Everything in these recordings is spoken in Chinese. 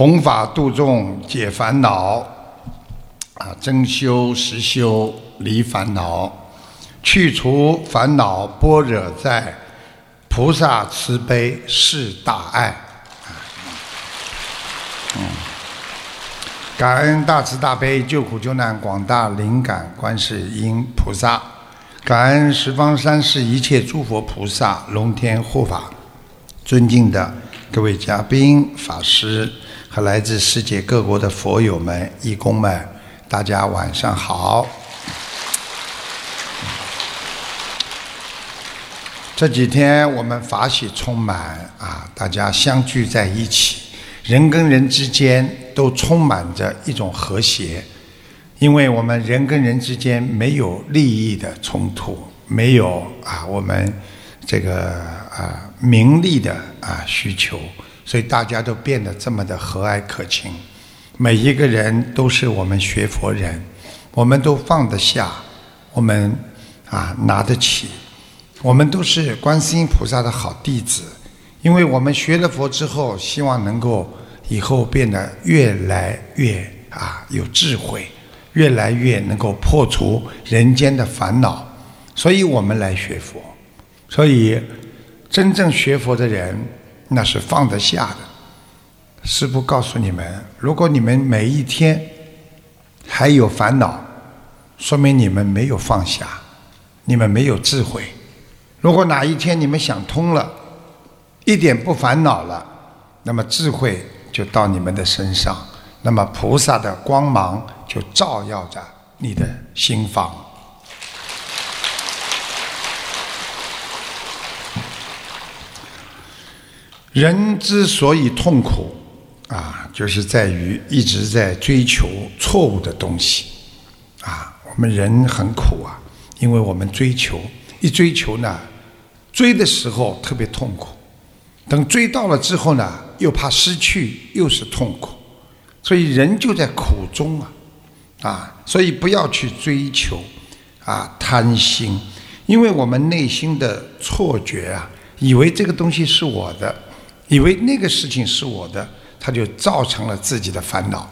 弘法度众解烦恼，啊，真修实修离烦恼，去除烦恼般若在，菩萨慈悲是大爱。嗯，感恩大慈大悲救苦救难广大灵感观世音菩萨，感恩十方三世一切诸佛菩萨龙天护法，尊敬的各位嘉宾法师。和来自世界各国的佛友们、义工们，大家晚上好。这几天我们法喜充满啊，大家相聚在一起，人跟人之间都充满着一种和谐，因为我们人跟人之间没有利益的冲突，没有啊我们这个啊名利的啊需求。所以大家都变得这么的和蔼可亲，每一个人都是我们学佛人，我们都放得下，我们啊拿得起，我们都是观世音菩萨的好弟子，因为我们学了佛之后，希望能够以后变得越来越啊有智慧，越来越能够破除人间的烦恼，所以我们来学佛，所以真正学佛的人。那是放得下的。师父告诉你们：如果你们每一天还有烦恼，说明你们没有放下，你们没有智慧。如果哪一天你们想通了，一点不烦恼了，那么智慧就到你们的身上，那么菩萨的光芒就照耀着你的心房。人之所以痛苦，啊，就是在于一直在追求错误的东西，啊，我们人很苦啊，因为我们追求，一追求呢，追的时候特别痛苦，等追到了之后呢，又怕失去，又是痛苦，所以人就在苦中啊，啊，所以不要去追求，啊，贪心，因为我们内心的错觉啊，以为这个东西是我的。以为那个事情是我的，他就造成了自己的烦恼，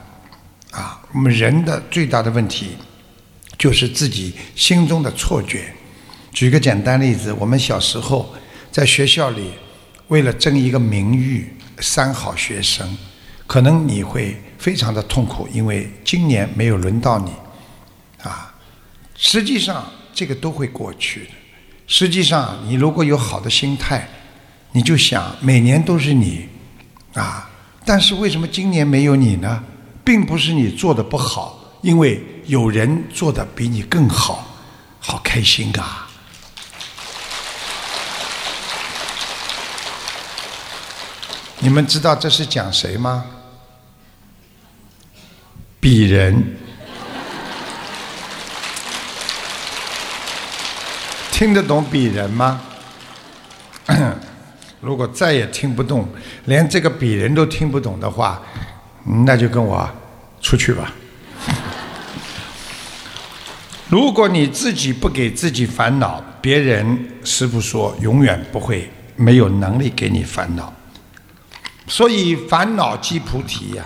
啊，我们人的最大的问题就是自己心中的错觉。举个简单例子，我们小时候在学校里，为了争一个名誉，三好学生，可能你会非常的痛苦，因为今年没有轮到你，啊，实际上这个都会过去的。实际上，你如果有好的心态。你就想每年都是你，啊，但是为什么今年没有你呢？并不是你做的不好，因为有人做的比你更好，好开心啊！你们知道这是讲谁吗？鄙人，听得懂鄙人吗？如果再也听不懂，连这个鄙人都听不懂的话，那就跟我出去吧。如果你自己不给自己烦恼，别人师傅说永远不会没有能力给你烦恼。所以烦恼即菩提呀，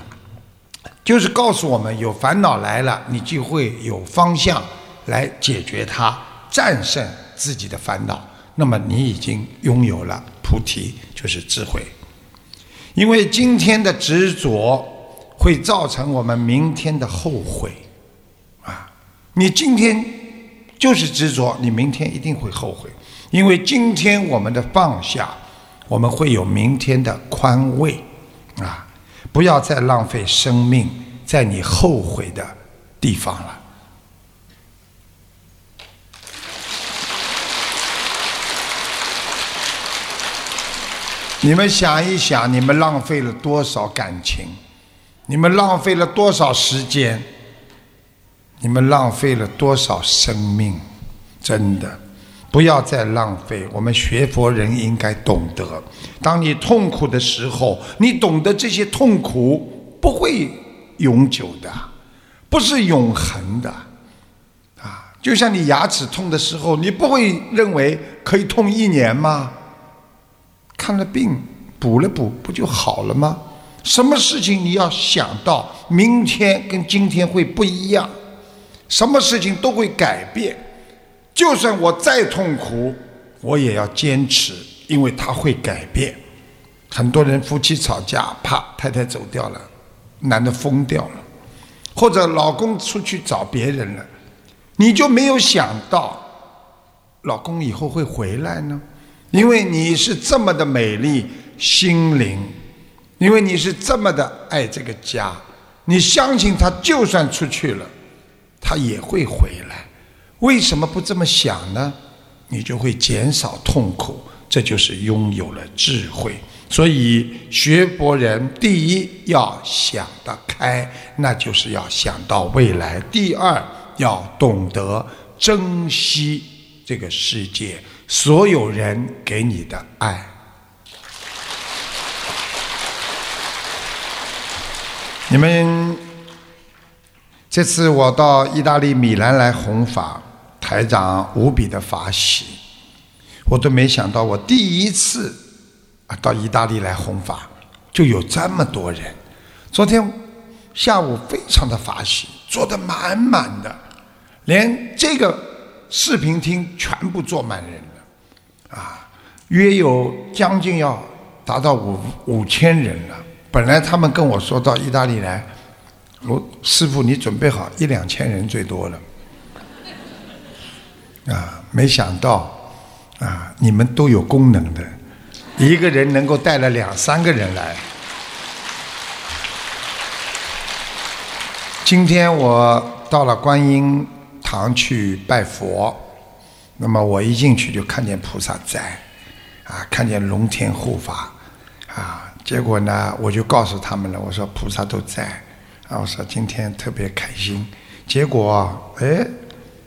就是告诉我们有烦恼来了，你就会有方向来解决它，战胜自己的烦恼。那么你已经拥有了。菩提就是智慧，因为今天的执着会造成我们明天的后悔，啊，你今天就是执着，你明天一定会后悔，因为今天我们的放下，我们会有明天的宽慰，啊，不要再浪费生命在你后悔的地方了。你们想一想，你们浪费了多少感情？你们浪费了多少时间？你们浪费了多少生命？真的，不要再浪费。我们学佛人应该懂得，当你痛苦的时候，你懂得这些痛苦不会永久的，不是永恒的。啊，就像你牙齿痛的时候，你不会认为可以痛一年吗？看了病，补了补，不就好了吗？什么事情你要想到明天跟今天会不一样，什么事情都会改变。就算我再痛苦，我也要坚持，因为它会改变。很多人夫妻吵架，啪，太太走掉了，男的疯掉了，或者老公出去找别人了，你就没有想到，老公以后会回来呢？因为你是这么的美丽心灵，因为你是这么的爱这个家，你相信他就算出去了，他也会回来。为什么不这么想呢？你就会减少痛苦，这就是拥有了智慧。所以学佛人第一要想得开，那就是要想到未来；第二要懂得珍惜这个世界。所有人给你的爱。你们这次我到意大利米兰来弘法，台长无比的法喜，我都没想到，我第一次啊到意大利来弘法，就有这么多人。昨天下午非常的法喜，坐得满满的，连这个视频厅全部坐满人。啊，约有将近要达到五五千人了。本来他们跟我说到意大利来，我师傅你准备好一两千人最多了。啊，没想到啊，你们都有功能的，一个人能够带了两三个人来。今天我到了观音堂去拜佛。那么我一进去就看见菩萨在，啊，看见龙天护法，啊，结果呢，我就告诉他们了，我说菩萨都在，啊，我说今天特别开心。结果，哎，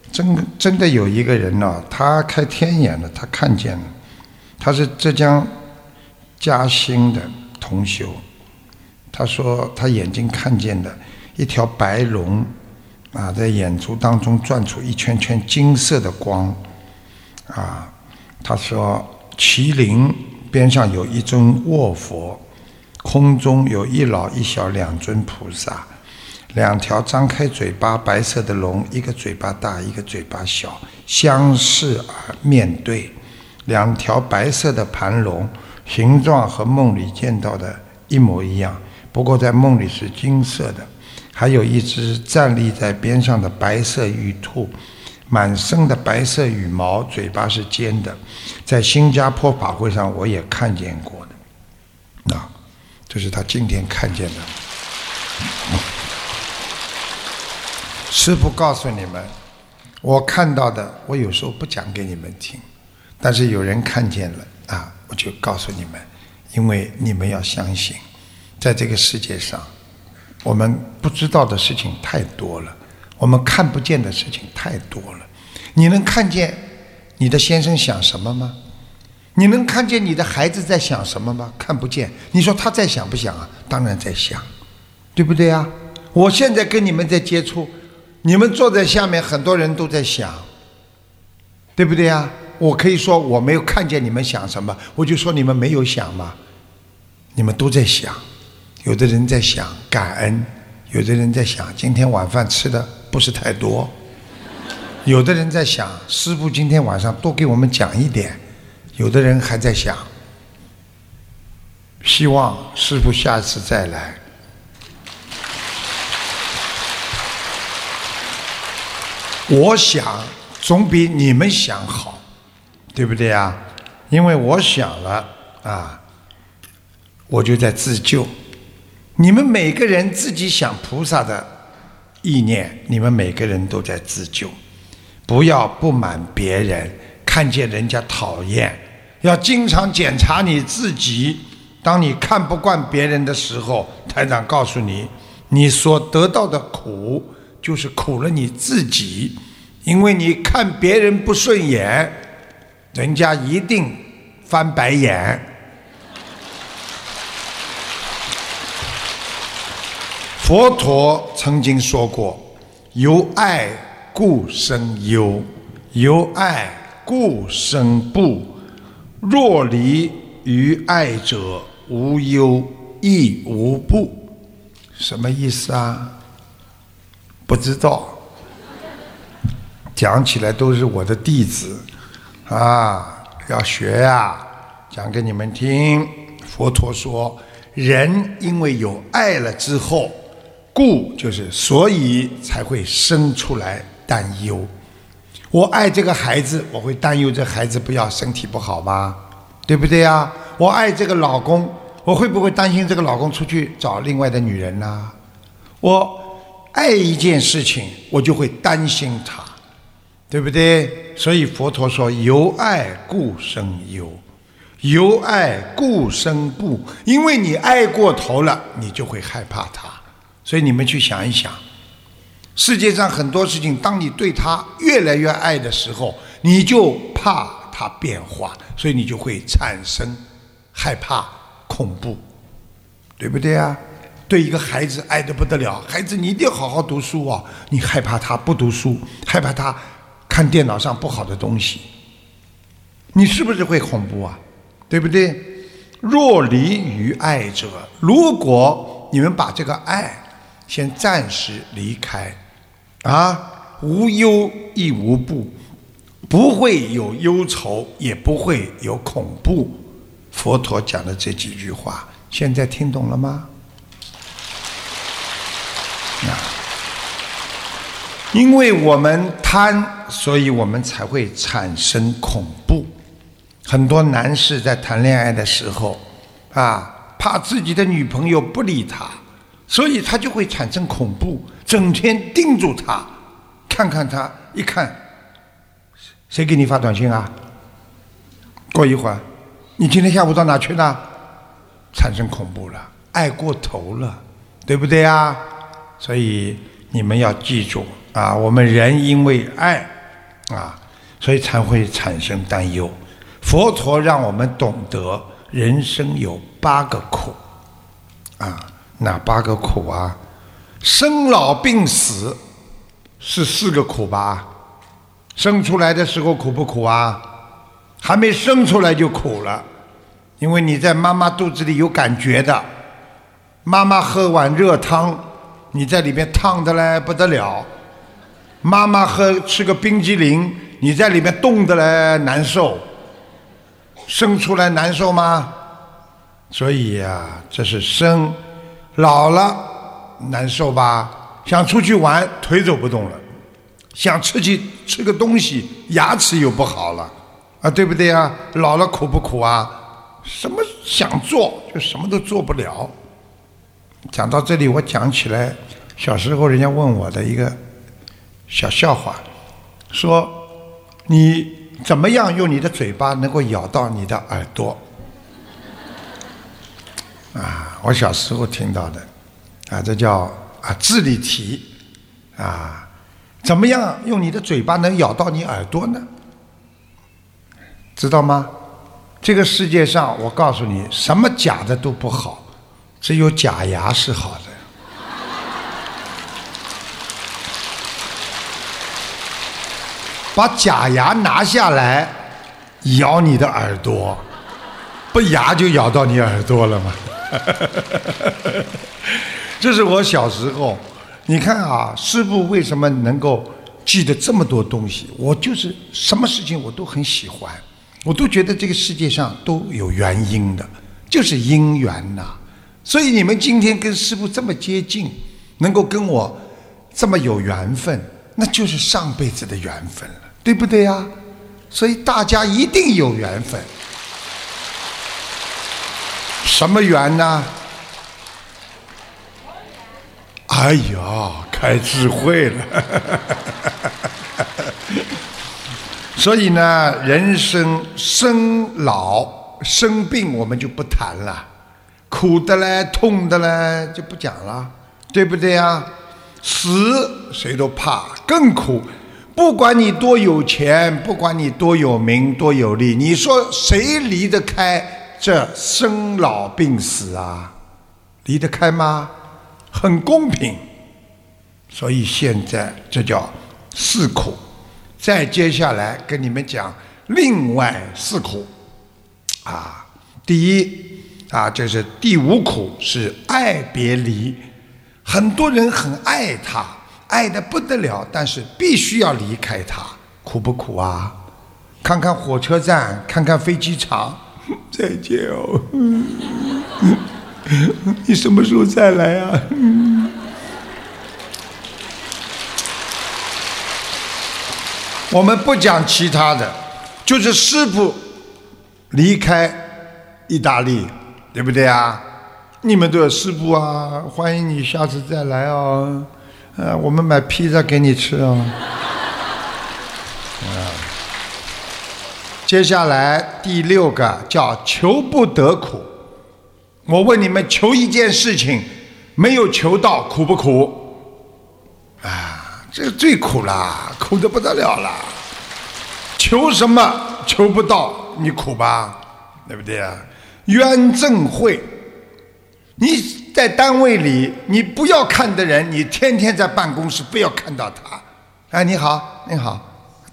真真的有一个人呢，他开天眼了，他看见了，他是浙江嘉兴的同修，他说他眼睛看见的一条白龙，啊，在眼珠当中转出一圈圈金色的光。啊，他说麒麟边上有一尊卧佛，空中有一老一小两尊菩萨，两条张开嘴巴白色的龙，一个嘴巴大，一个嘴巴小，相视而面对，两条白色的盘龙，形状和梦里见到的一模一样，不过在梦里是金色的，还有一只站立在边上的白色玉兔。满身的白色羽毛，嘴巴是尖的，在新加坡法会上我也看见过的，啊，这是他今天看见的。师父告诉你们，我看到的，我有时候不讲给你们听，但是有人看见了啊，我就告诉你们，因为你们要相信，在这个世界上，我们不知道的事情太多了。我们看不见的事情太多了，你能看见你的先生想什么吗？你能看见你的孩子在想什么吗？看不见。你说他在想不想啊？当然在想，对不对啊？我现在跟你们在接触，你们坐在下面，很多人都在想，对不对啊？我可以说我没有看见你们想什么，我就说你们没有想吗，你们都在想，有的人在想感恩，有的人在想今天晚饭吃的。不是太多，有的人在想师傅今天晚上多给我们讲一点，有的人还在想，希望师傅下次再来。我想总比你们想好，对不对啊？因为我想了啊，我就在自救。你们每个人自己想菩萨的。意念，你们每个人都在自救，不要不满别人，看见人家讨厌，要经常检查你自己。当你看不惯别人的时候，台长告诉你，你所得到的苦就是苦了你自己，因为你看别人不顺眼，人家一定翻白眼。佛陀曾经说过：“由爱故生忧，由爱故生怖。若离于爱者，无忧亦无不，什么意思啊？不知道。讲起来都是我的弟子，啊，要学呀，讲给你们听。佛陀说，人因为有爱了之后，故就是所以才会生出来担忧。我爱这个孩子，我会担忧这孩子不要身体不好吗？对不对呀？我爱这个老公，我会不会担心这个老公出去找另外的女人呢？我爱一件事情，我就会担心他。对不对？所以佛陀说：“由爱故生忧，由爱故生怖。因为你爱过头了，你就会害怕他。所以你们去想一想，世界上很多事情，当你对他越来越爱的时候，你就怕他变化，所以你就会产生害怕、恐怖，对不对啊？对一个孩子爱得不得了，孩子你一定要好好读书啊！你害怕他不读书，害怕他。”看电脑上不好的东西，你是不是会恐怖啊？对不对？若离于爱者，如果你们把这个爱先暂时离开，啊，无忧亦无怖，不会有忧愁，也不会有恐怖。佛陀讲的这几句话，现在听懂了吗？啊因为我们贪，所以我们才会产生恐怖。很多男士在谈恋爱的时候，啊，怕自己的女朋友不理他，所以他就会产生恐怖，整天盯住他，看看他，一看，谁给你发短信啊？过一会儿，你今天下午到哪去了？产生恐怖了，爱过头了，对不对啊？所以你们要记住。啊，我们人因为爱，啊，所以才会产生担忧。佛陀让我们懂得人生有八个苦，啊，哪八个苦啊？生老病死是四个苦吧？生出来的时候苦不苦啊？还没生出来就苦了，因为你在妈妈肚子里有感觉的。妈妈喝碗热汤，你在里面烫的嘞不得了。妈妈喝吃个冰激凌，你在里面冻的来难受，生出来难受吗？所以呀，这是生，老了难受吧？想出去玩，腿走不动了；想吃去吃个东西，牙齿又不好了，啊，对不对啊？老了苦不苦啊？什么想做就什么都做不了。讲到这里，我讲起来，小时候人家问我的一个。小笑话，说你怎么样用你的嘴巴能够咬到你的耳朵？啊，我小时候听到的，啊，这叫啊智力题，啊，怎么样用你的嘴巴能咬到你耳朵呢？知道吗？这个世界上，我告诉你，什么假的都不好，只有假牙是好的。把假牙拿下来，咬你的耳朵，不牙就咬到你耳朵了吗？这是我小时候，你看啊，师傅为什么能够记得这么多东西？我就是什么事情我都很喜欢，我都觉得这个世界上都有原因的，就是因缘呐。所以你们今天跟师傅这么接近，能够跟我这么有缘分，那就是上辈子的缘分了。对不对呀？所以大家一定有缘分。什么缘呢？哎呀，开智慧了。所以呢，人生生老生病我们就不谈了，苦的嘞、痛的嘞就不讲了，对不对呀？死谁都怕，更苦。不管你多有钱，不管你多有名、多有利，你说谁离得开这生老病死啊？离得开吗？很公平。所以现在这叫四苦。再接下来跟你们讲另外四苦。啊，第一，啊，就是第五苦，是爱别离。很多人很爱他，爱的不得了，但是必须要离开他，苦不苦啊？看看火车站，看看飞机场，再见哦。你什么时候再来啊？我们不讲其他的，就是师傅离开意大利，对不对啊？你们都有师傅啊，欢迎你下次再来哦。呃，我们买披萨给你吃哦。接下来第六个叫求不得苦。我问你们，求一件事情没有求到，苦不苦？啊，这个最苦了，苦的不得了了。求什么求不到，你苦吧，对不对啊？冤正会。你在单位里，你不要看的人，你天天在办公室不要看到他。哎，你好，你好，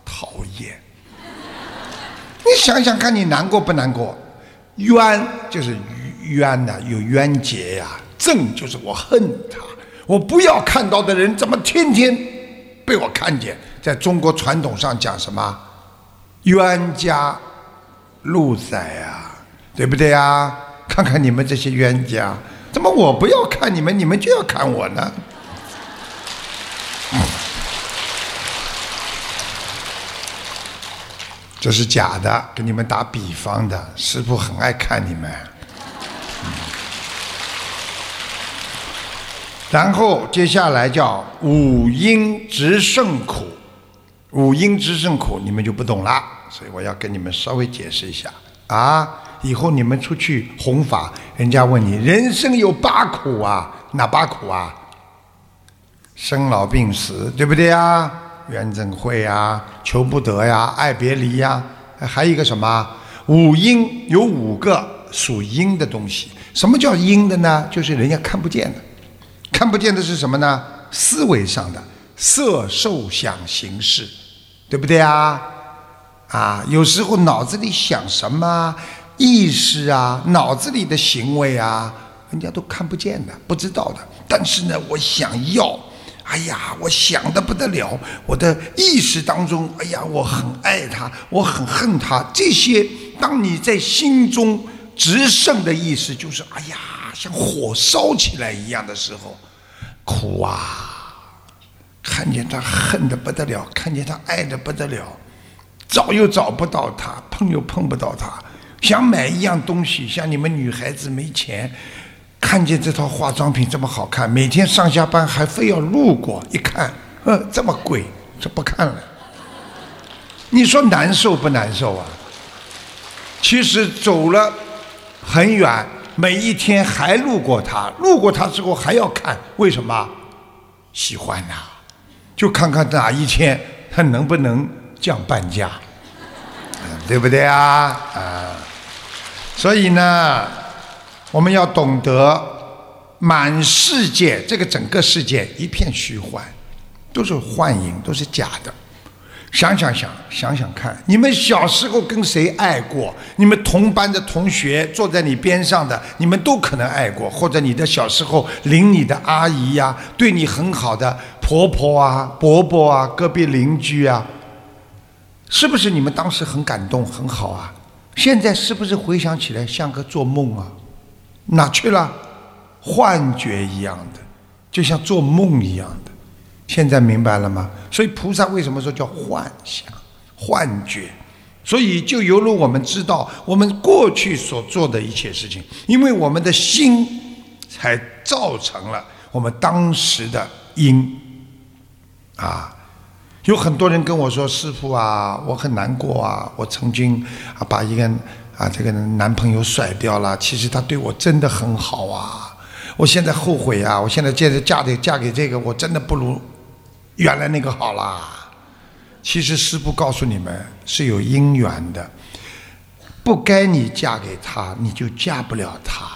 讨厌！你想想看，你难过不难过？冤就是冤呐，有冤结呀。正就是我恨他，我不要看到的人，怎么天天被我看见？在中国传统上讲什么？冤家路窄呀，对不对呀？看看你们这些冤家，怎么我不要看你们，你们就要看我呢？这是假的，给你们打比方的。师傅很爱看你们。然后接下来叫五阴直胜苦，五阴直胜苦你们就不懂了，所以我要跟你们稍微解释一下啊。以后你们出去弘法，人家问你人生有八苦啊，哪八苦啊？生老病死，对不对呀？冤憎会呀，求不得呀，爱别离呀，还有一个什么？五阴有五个属阴的东西。什么叫阴的呢？就是人家看不见的，看不见的是什么呢？思维上的色、受、想、行、识，对不对啊？啊，有时候脑子里想什么？意识啊，脑子里的行为啊，人家都看不见的，不知道的。但是呢，我想要，哎呀，我想的不得了。我的意识当中，哎呀，我很爱他，我很恨他。这些，当你在心中直胜的意识，就是哎呀，像火烧起来一样的时候，苦啊！看见他恨的不得了，看见他爱的不得了，找又找不到他，碰又碰不到他。想买一样东西，像你们女孩子没钱，看见这套化妆品这么好看，每天上下班还非要路过一看，呃，这么贵，这不看了。你说难受不难受啊？其实走了很远，每一天还路过它，路过它之后还要看，为什么？喜欢呐，就看看哪一天它能不能降半价，对不对啊？啊。所以呢，我们要懂得，满世界这个整个世界一片虚幻，都是幻影，都是假的。想想想，想想看，你们小时候跟谁爱过？你们同班的同学，坐在你边上的，你们都可能爱过，或者你的小时候领你的阿姨呀，对你很好的婆婆啊、伯伯啊、隔壁邻居啊，是不是你们当时很感动、很好啊？现在是不是回想起来像个做梦啊？哪去了？幻觉一样的，就像做梦一样的。现在明白了吗？所以菩萨为什么说叫幻想、幻觉？所以就犹如我们知道我们过去所做的一切事情，因为我们的心才造成了我们当时的因啊。有很多人跟我说：“师傅啊，我很难过啊！我曾经啊把一个啊这个男朋友甩掉了，其实他对我真的很好啊！我现在后悔啊！我现在接着嫁给嫁给这个，我真的不如原来那个好啦。其实师傅告诉你们是有因缘的，不该你嫁给他，你就嫁不了他，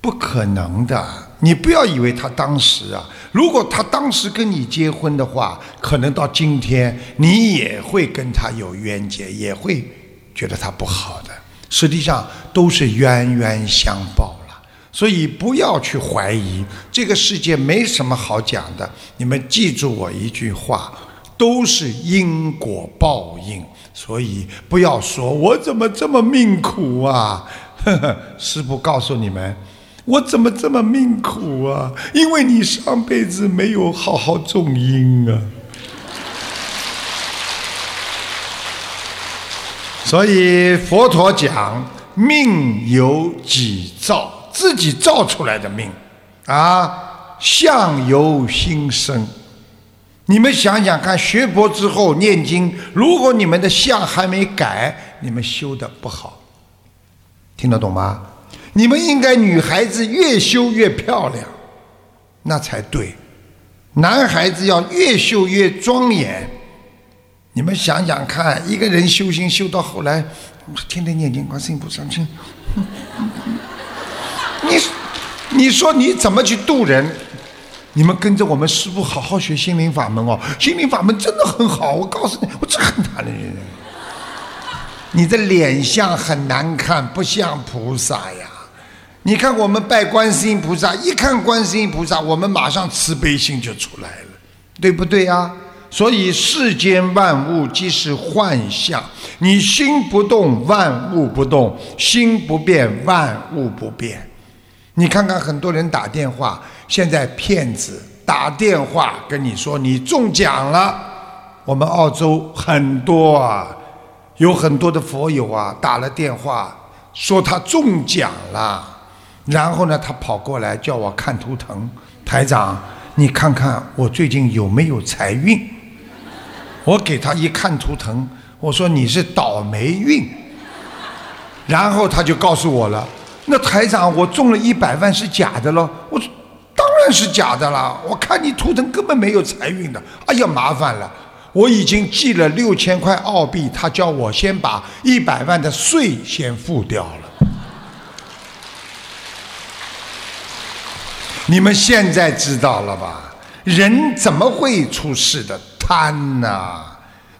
不可能的。你不要以为他当时啊。”如果他当时跟你结婚的话，可能到今天你也会跟他有冤结，也会觉得他不好的。实际上都是冤冤相报了。所以不要去怀疑这个世界没什么好讲的。你们记住我一句话，都是因果报应。所以不要说我怎么这么命苦啊！师傅告诉你们，我怎么这么命苦啊？因为你上辈子没有好好种因啊。所以佛陀讲，命由己造，自己造出来的命，啊，相由心生。你们想想看，学佛之后念经，如果你们的相还没改，你们修的不好，听得懂吗？你们应该女孩子越修越漂亮，那才对。男孩子要越修越庄严。你们想想看，一个人修行修到后来，天天念经，观世音菩萨，你 你说你怎么去度人？你们跟着我们师傅好好学心灵法门哦，心灵法门真的很好。我告诉你，我最恨他的人。你的脸相很难看，不像菩萨呀。你看我们拜观世音菩萨，一看观世音菩萨，我们马上慈悲心就出来了，对不对呀？所以世间万物即是幻象，你心不动，万物不动；心不变，万物不变。你看看很多人打电话。现在骗子打电话跟你说你中奖了，我们澳洲很多啊，有很多的佛友啊打了电话说他中奖了，然后呢他跑过来叫我看图腾，台长你看看我最近有没有财运？我给他一看图腾，我说你是倒霉运，然后他就告诉我了，那台长我中了一百万是假的喽？我说。当然是假的啦！我看你图腾根本没有财运的。哎呀，麻烦了，我已经寄了六千块澳币，他叫我先把一百万的税先付掉了。你们现在知道了吧？人怎么会出事的？贪呐！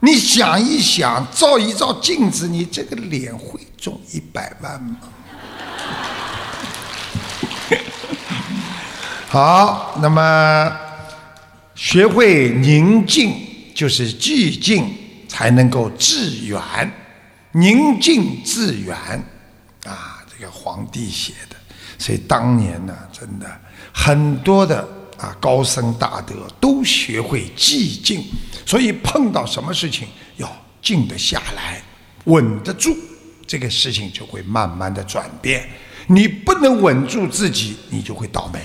你想一想，照一照镜子，你这个脸会中一百万吗？好，那么学会宁静就是寂静，才能够致远。宁静致远啊，这个皇帝写的。所以当年呢，真的很多的啊高僧大德都学会寂静，所以碰到什么事情要静得下来，稳得住，这个事情就会慢慢的转变。你不能稳住自己，你就会倒霉。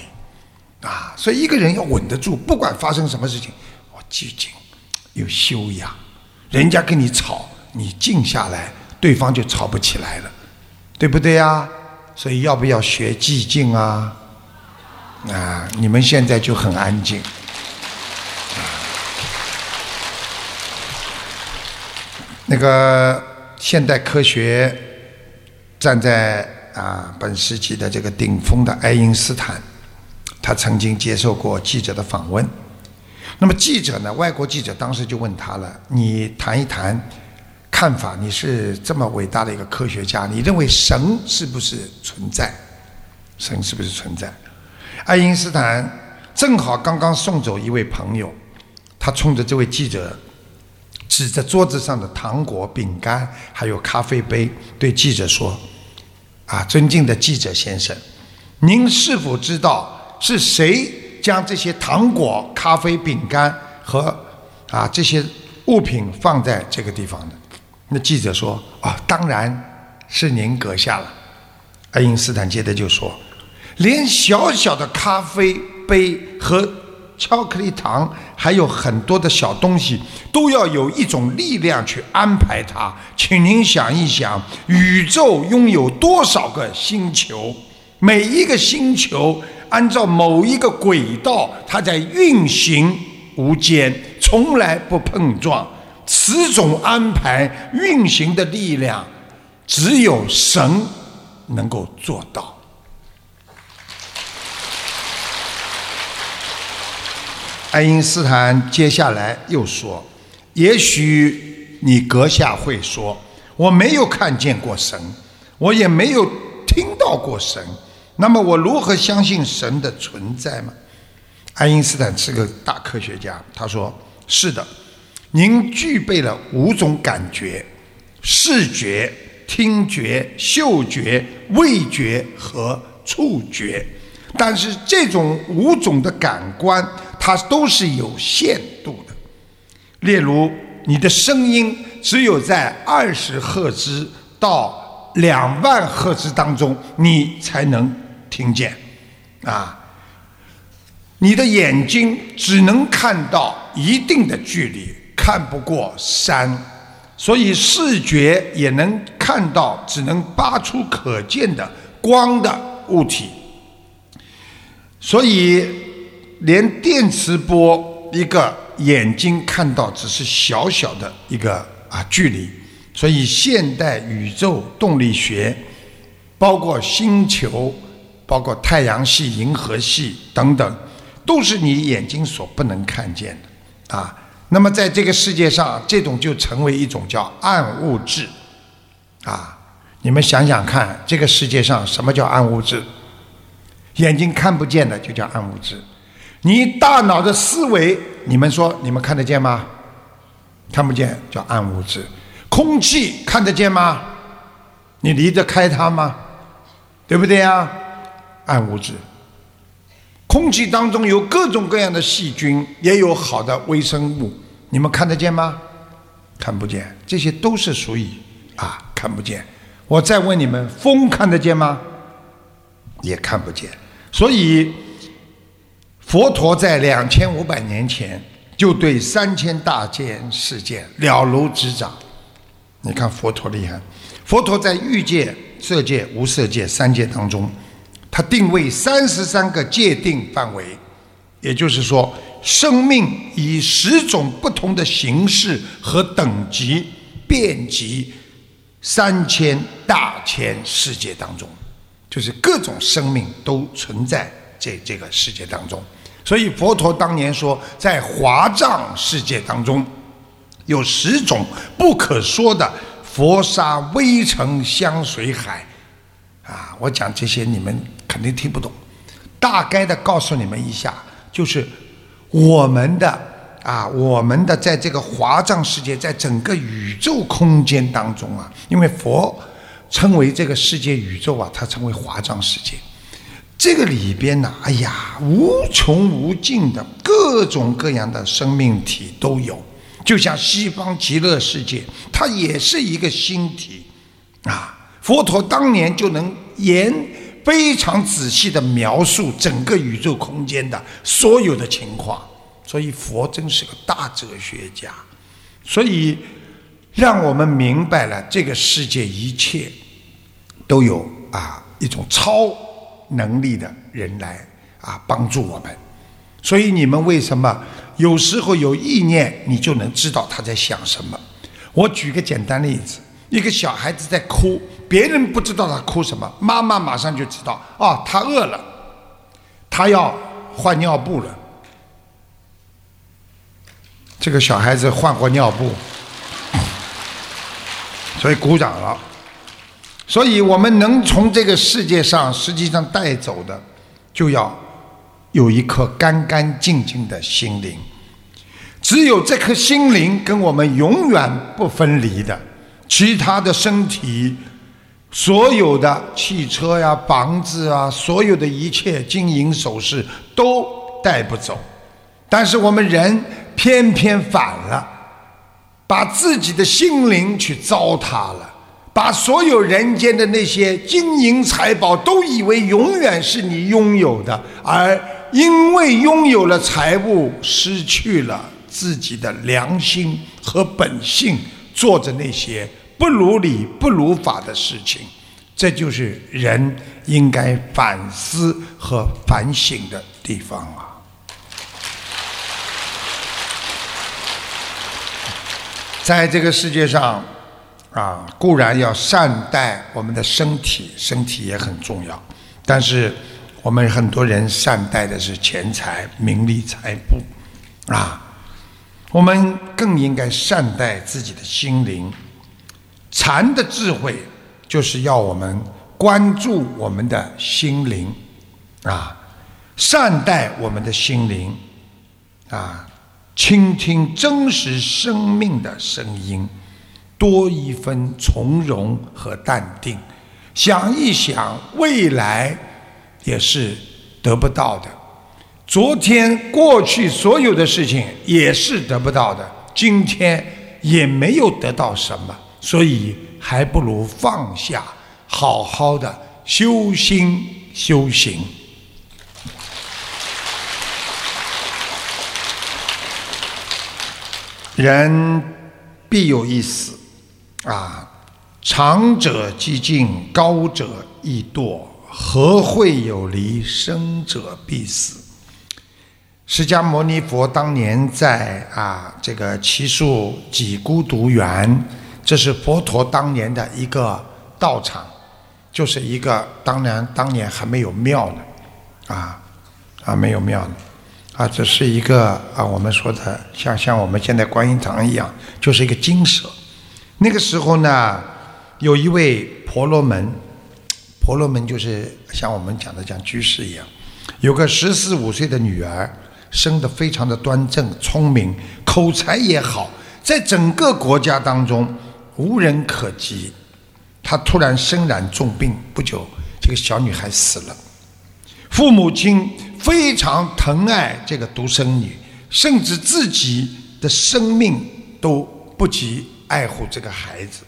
啊，所以一个人要稳得住，不管发生什么事情，我寂静，有修养。人家跟你吵，你静下来，对方就吵不起来了，对不对呀？所以要不要学寂静啊？啊，你们现在就很安静。那个现代科学站在啊本世纪的这个顶峰的爱因斯坦。他曾经接受过记者的访问，那么记者呢？外国记者当时就问他了：“你谈一谈看法？你是这么伟大的一个科学家，你认为神是不是存在？神是不是存在？”爱因斯坦正好刚刚送走一位朋友，他冲着这位记者指着桌子上的糖果、饼干还有咖啡杯，对记者说：“啊，尊敬的记者先生，您是否知道？”是谁将这些糖果、咖啡、饼干和啊这些物品放在这个地方的？那记者说：“啊，当然是您阁下了。”爱因斯坦接着就说：“连小小的咖啡杯和巧克力糖，还有很多的小东西，都要有一种力量去安排它。请您想一想，宇宙拥有多少个星球？每一个星球。”按照某一个轨道，它在运行无间，从来不碰撞。此种安排运行的力量，只有神能够做到。爱因斯坦接下来又说：“也许你阁下会说，我没有看见过神，我也没有听到过神，那么我如何相信神的存在吗？爱因斯坦是个大科学家，他说：“是的，您具备了五种感觉：视觉、听觉、嗅觉、味觉和触觉。但是这种五种的感官，它都是有限度的。例如，你的声音只有在二十赫兹到两万赫兹当中，你才能听见，啊。”你的眼睛只能看到一定的距离，看不过山，所以视觉也能看到只能扒出可见的光的物体。所以，连电磁波，一个眼睛看到只是小小的一个啊距离。所以，现代宇宙动力学，包括星球，包括太阳系、银河系等等。都是你眼睛所不能看见的啊！那么在这个世界上，这种就成为一种叫暗物质啊！你们想想看，这个世界上什么叫暗物质？眼睛看不见的就叫暗物质。你大脑的思维，你们说你们看得见吗？看不见叫暗物质。空气看得见吗？你离得开它吗？对不对呀？暗物质。空气当中有各种各样的细菌，也有好的微生物，你们看得见吗？看不见，这些都是属于啊看不见。我再问你们，风看得见吗？也看不见。所以佛陀在两千五百年前就对三千大千世界了如指掌。你看佛陀厉害，佛陀在欲界、色界、无色界三界当中。他定位三十三个界定范围，也就是说，生命以十种不同的形式和等级遍及三千大千世界当中，就是各种生命都存在这这个世界当中。所以佛陀当年说，在华藏世界当中，有十种不可说的佛沙微尘香水海。啊，我讲这些你们肯定听不懂，大概的告诉你们一下，就是我们的啊，我们的在这个华藏世界，在整个宇宙空间当中啊，因为佛称为这个世界宇宙啊，它称为华藏世界，这个里边呢，哎呀，无穷无尽的各种各样的生命体都有，就像西方极乐世界，它也是一个星体啊。佛陀当年就能言非常仔细的描述整个宇宙空间的所有的情况，所以佛真是个大哲学家。所以让我们明白了这个世界一切都有啊一种超能力的人来啊帮助我们。所以你们为什么有时候有意念，你就能知道他在想什么？我举个简单例子。一个小孩子在哭，别人不知道他哭什么，妈妈马上就知道，哦，他饿了，他要换尿布了。这个小孩子换过尿布，所以鼓掌了。所以我们能从这个世界上实际上带走的，就要有一颗干干净净的心灵。只有这颗心灵跟我们永远不分离的。其他的身体，所有的汽车呀、房子啊，所有的一切金银首饰都带不走，但是我们人偏偏反了，把自己的心灵去糟蹋了，把所有人间的那些金银财宝都以为永远是你拥有的，而因为拥有了财物，失去了自己的良心和本性，做着那些。不如理、不如法的事情，这就是人应该反思和反省的地方啊！在这个世界上，啊，固然要善待我们的身体，身体也很重要，但是我们很多人善待的是钱财、名利、财富，啊，我们更应该善待自己的心灵。禅的智慧就是要我们关注我们的心灵，啊，善待我们的心灵，啊，倾听真实生命的声音，多一分从容和淡定，想一想未来也是得不到的，昨天过去所有的事情也是得不到的，今天也没有得到什么，所以。还不如放下，好好的修心修行。人必有一死，啊，长者既静，高者易堕，何会有离？生者必死。释迦牟尼佛当年在啊这个奇树几孤独园。这是佛陀当年的一个道场，就是一个当年当年还没有庙呢，啊啊没有庙呢，啊这是一个啊我们说的像像我们现在观音堂一样，就是一个精舍。那个时候呢，有一位婆罗门，婆罗门就是像我们讲的讲居士一样，有个十四五岁的女儿，生得非常的端正聪明，口才也好，在整个国家当中。无人可及，她突然身染重病，不久，这个小女孩死了。父母亲非常疼爱这个独生女，甚至自己的生命都不及爱护这个孩子。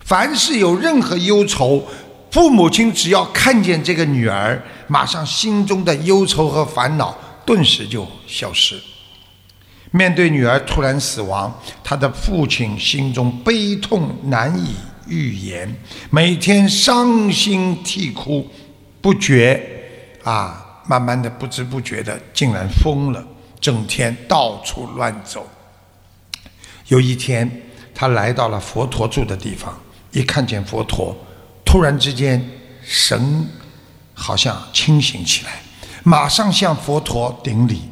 凡是有任何忧愁，父母亲只要看见这个女儿，马上心中的忧愁和烦恼顿时就消失。面对女儿突然死亡，他的父亲心中悲痛难以预言，每天伤心啼哭不绝，啊，慢慢的不知不觉的竟然疯了，整天到处乱走。有一天，他来到了佛陀住的地方，一看见佛陀，突然之间神好像清醒起来，马上向佛陀顶礼，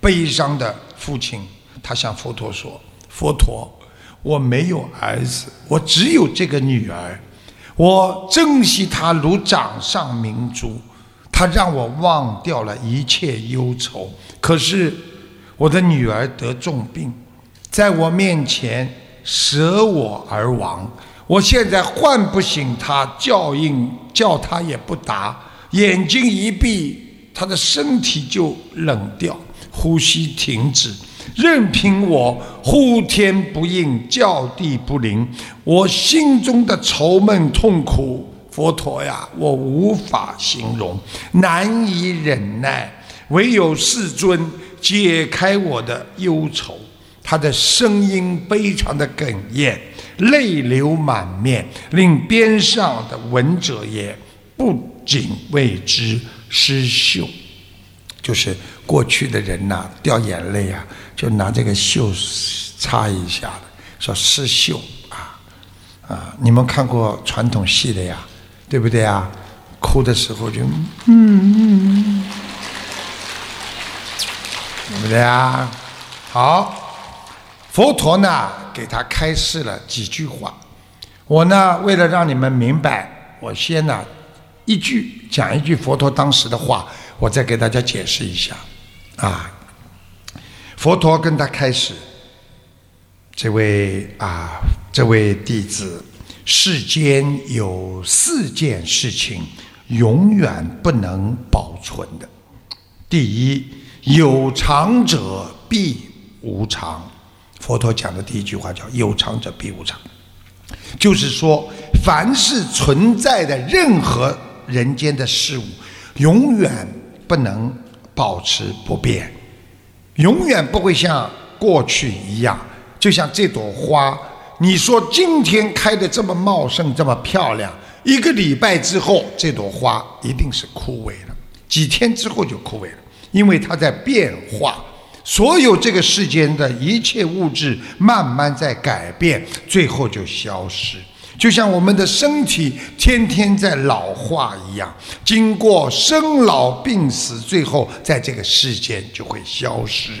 悲伤的。父亲，他向佛陀说：“佛陀，我没有儿子，我只有这个女儿，我珍惜她如掌上明珠，他让我忘掉了一切忧愁。可是我的女儿得重病，在我面前舍我而亡，我现在唤不醒她，叫应叫她也不答，眼睛一闭，她的身体就冷掉。”呼吸停止，任凭我呼天不应，叫地不灵，我心中的愁闷痛苦，佛陀呀，我无法形容，难以忍耐，唯有世尊解开我的忧愁。他的声音非常的哽咽，泪流满面，令边上的闻者也不仅为之失袖。就是过去的人呐，掉眼泪啊，就拿这个袖擦一下，说失袖啊啊！你们看过传统戏的呀，对不对啊？哭的时候就嗯嗯，对不对啊？好，佛陀呢给他开示了几句话，我呢为了让你们明白，我先呢一句讲一句佛陀当时的话。我再给大家解释一下，啊，佛陀跟他开始，这位啊，这位弟子，世间有四件事情永远不能保存的。第一，有常者必无常。佛陀讲的第一句话叫“有常者必无常”，就是说，凡是存在的任何人间的事物，永远。不能保持不变，永远不会像过去一样。就像这朵花，你说今天开的这么茂盛、这么漂亮，一个礼拜之后，这朵花一定是枯萎了；几天之后就枯萎了，因为它在变化。所有这个世间的一切物质，慢慢在改变，最后就消失。就像我们的身体天天在老化一样，经过生老病死，最后在这个世间就会消失。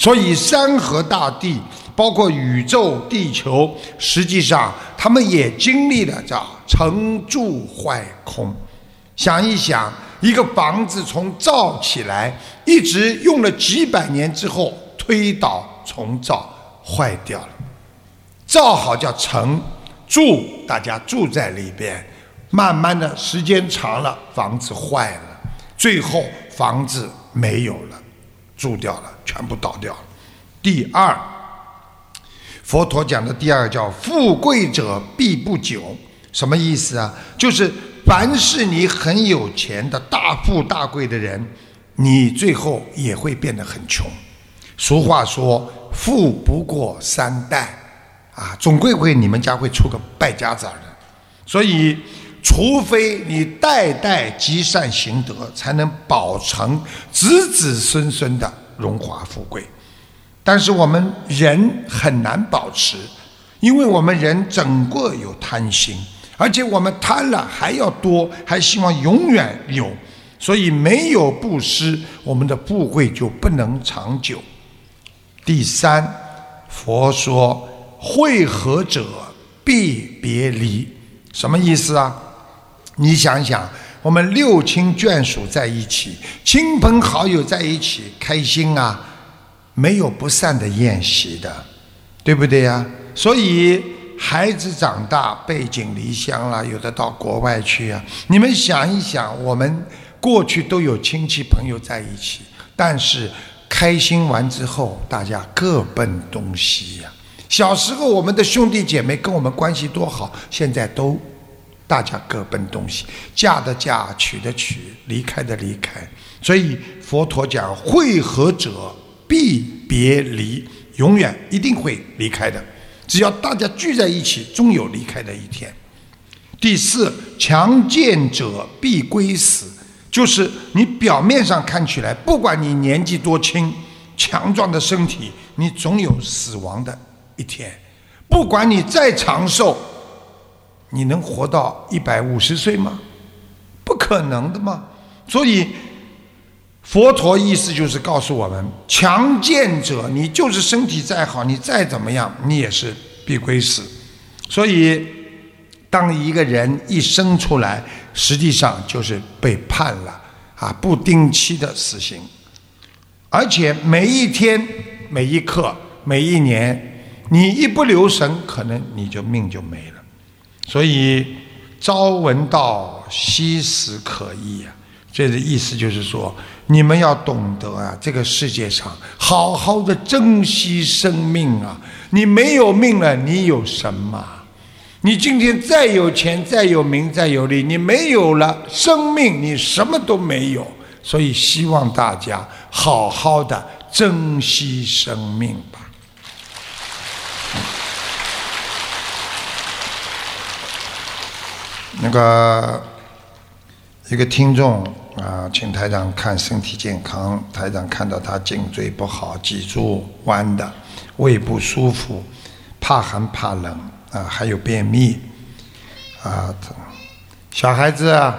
所以山河大地，包括宇宙、地球，实际上他们也经历了这成住坏空。想一想，一个房子从造起来，一直用了几百年之后，推倒重造，坏掉了。造好叫成，住大家住在里边，慢慢的时间长了，房子坏了，最后房子没有了，住掉了，全部倒掉了。第二，佛陀讲的第二叫富贵者必不久，什么意思啊？就是凡是你很有钱的大富大贵的人，你最后也会变得很穷。俗话说，富不过三代，啊，总归会你们家会出个败家子儿的。所以，除非你代代积善行德，才能保成子子孙孙的荣华富贵。但是我们人很难保持，因为我们人整个有贪心，而且我们贪了还要多，还希望永远有，所以没有布施，我们的富贵就不能长久。第三，佛说会合者必别离，什么意思啊？你想想，我们六亲眷属在一起，亲朋好友在一起，开心啊！没有不散的宴席的，对不对呀？所以孩子长大背井离乡了，有的到国外去啊。你们想一想，我们过去都有亲戚朋友在一起，但是开心完之后，大家各奔东西呀。小时候我们的兄弟姐妹跟我们关系多好，现在都大家各奔东西，嫁的嫁，娶的娶，离开的离开。所以佛陀讲会合者。必别离，永远一定会离开的。只要大家聚在一起，终有离开的一天。第四，强健者必归死，就是你表面上看起来，不管你年纪多轻，强壮的身体，你总有死亡的一天。不管你再长寿，你能活到一百五十岁吗？不可能的嘛。所以。佛陀意思就是告诉我们：强健者，你就是身体再好，你再怎么样，你也是必归死。所以，当一个人一生出来，实际上就是被判了啊不定期的死刑，而且每一天、每一刻、每一年，你一不留神，可能你就命就没了。所以，朝闻道，夕死可矣啊！这个意思就是说。你们要懂得啊，这个世界上好好的珍惜生命啊！你没有命了，你有什么？你今天再有钱、再有名、再有利，你没有了生命，你什么都没有。所以希望大家好好的珍惜生命吧。那个一个听众。啊，请台长看身体健康。台长看到他颈椎不好，脊柱弯的，胃不舒服，怕寒怕冷啊，还有便秘啊。小孩子，啊，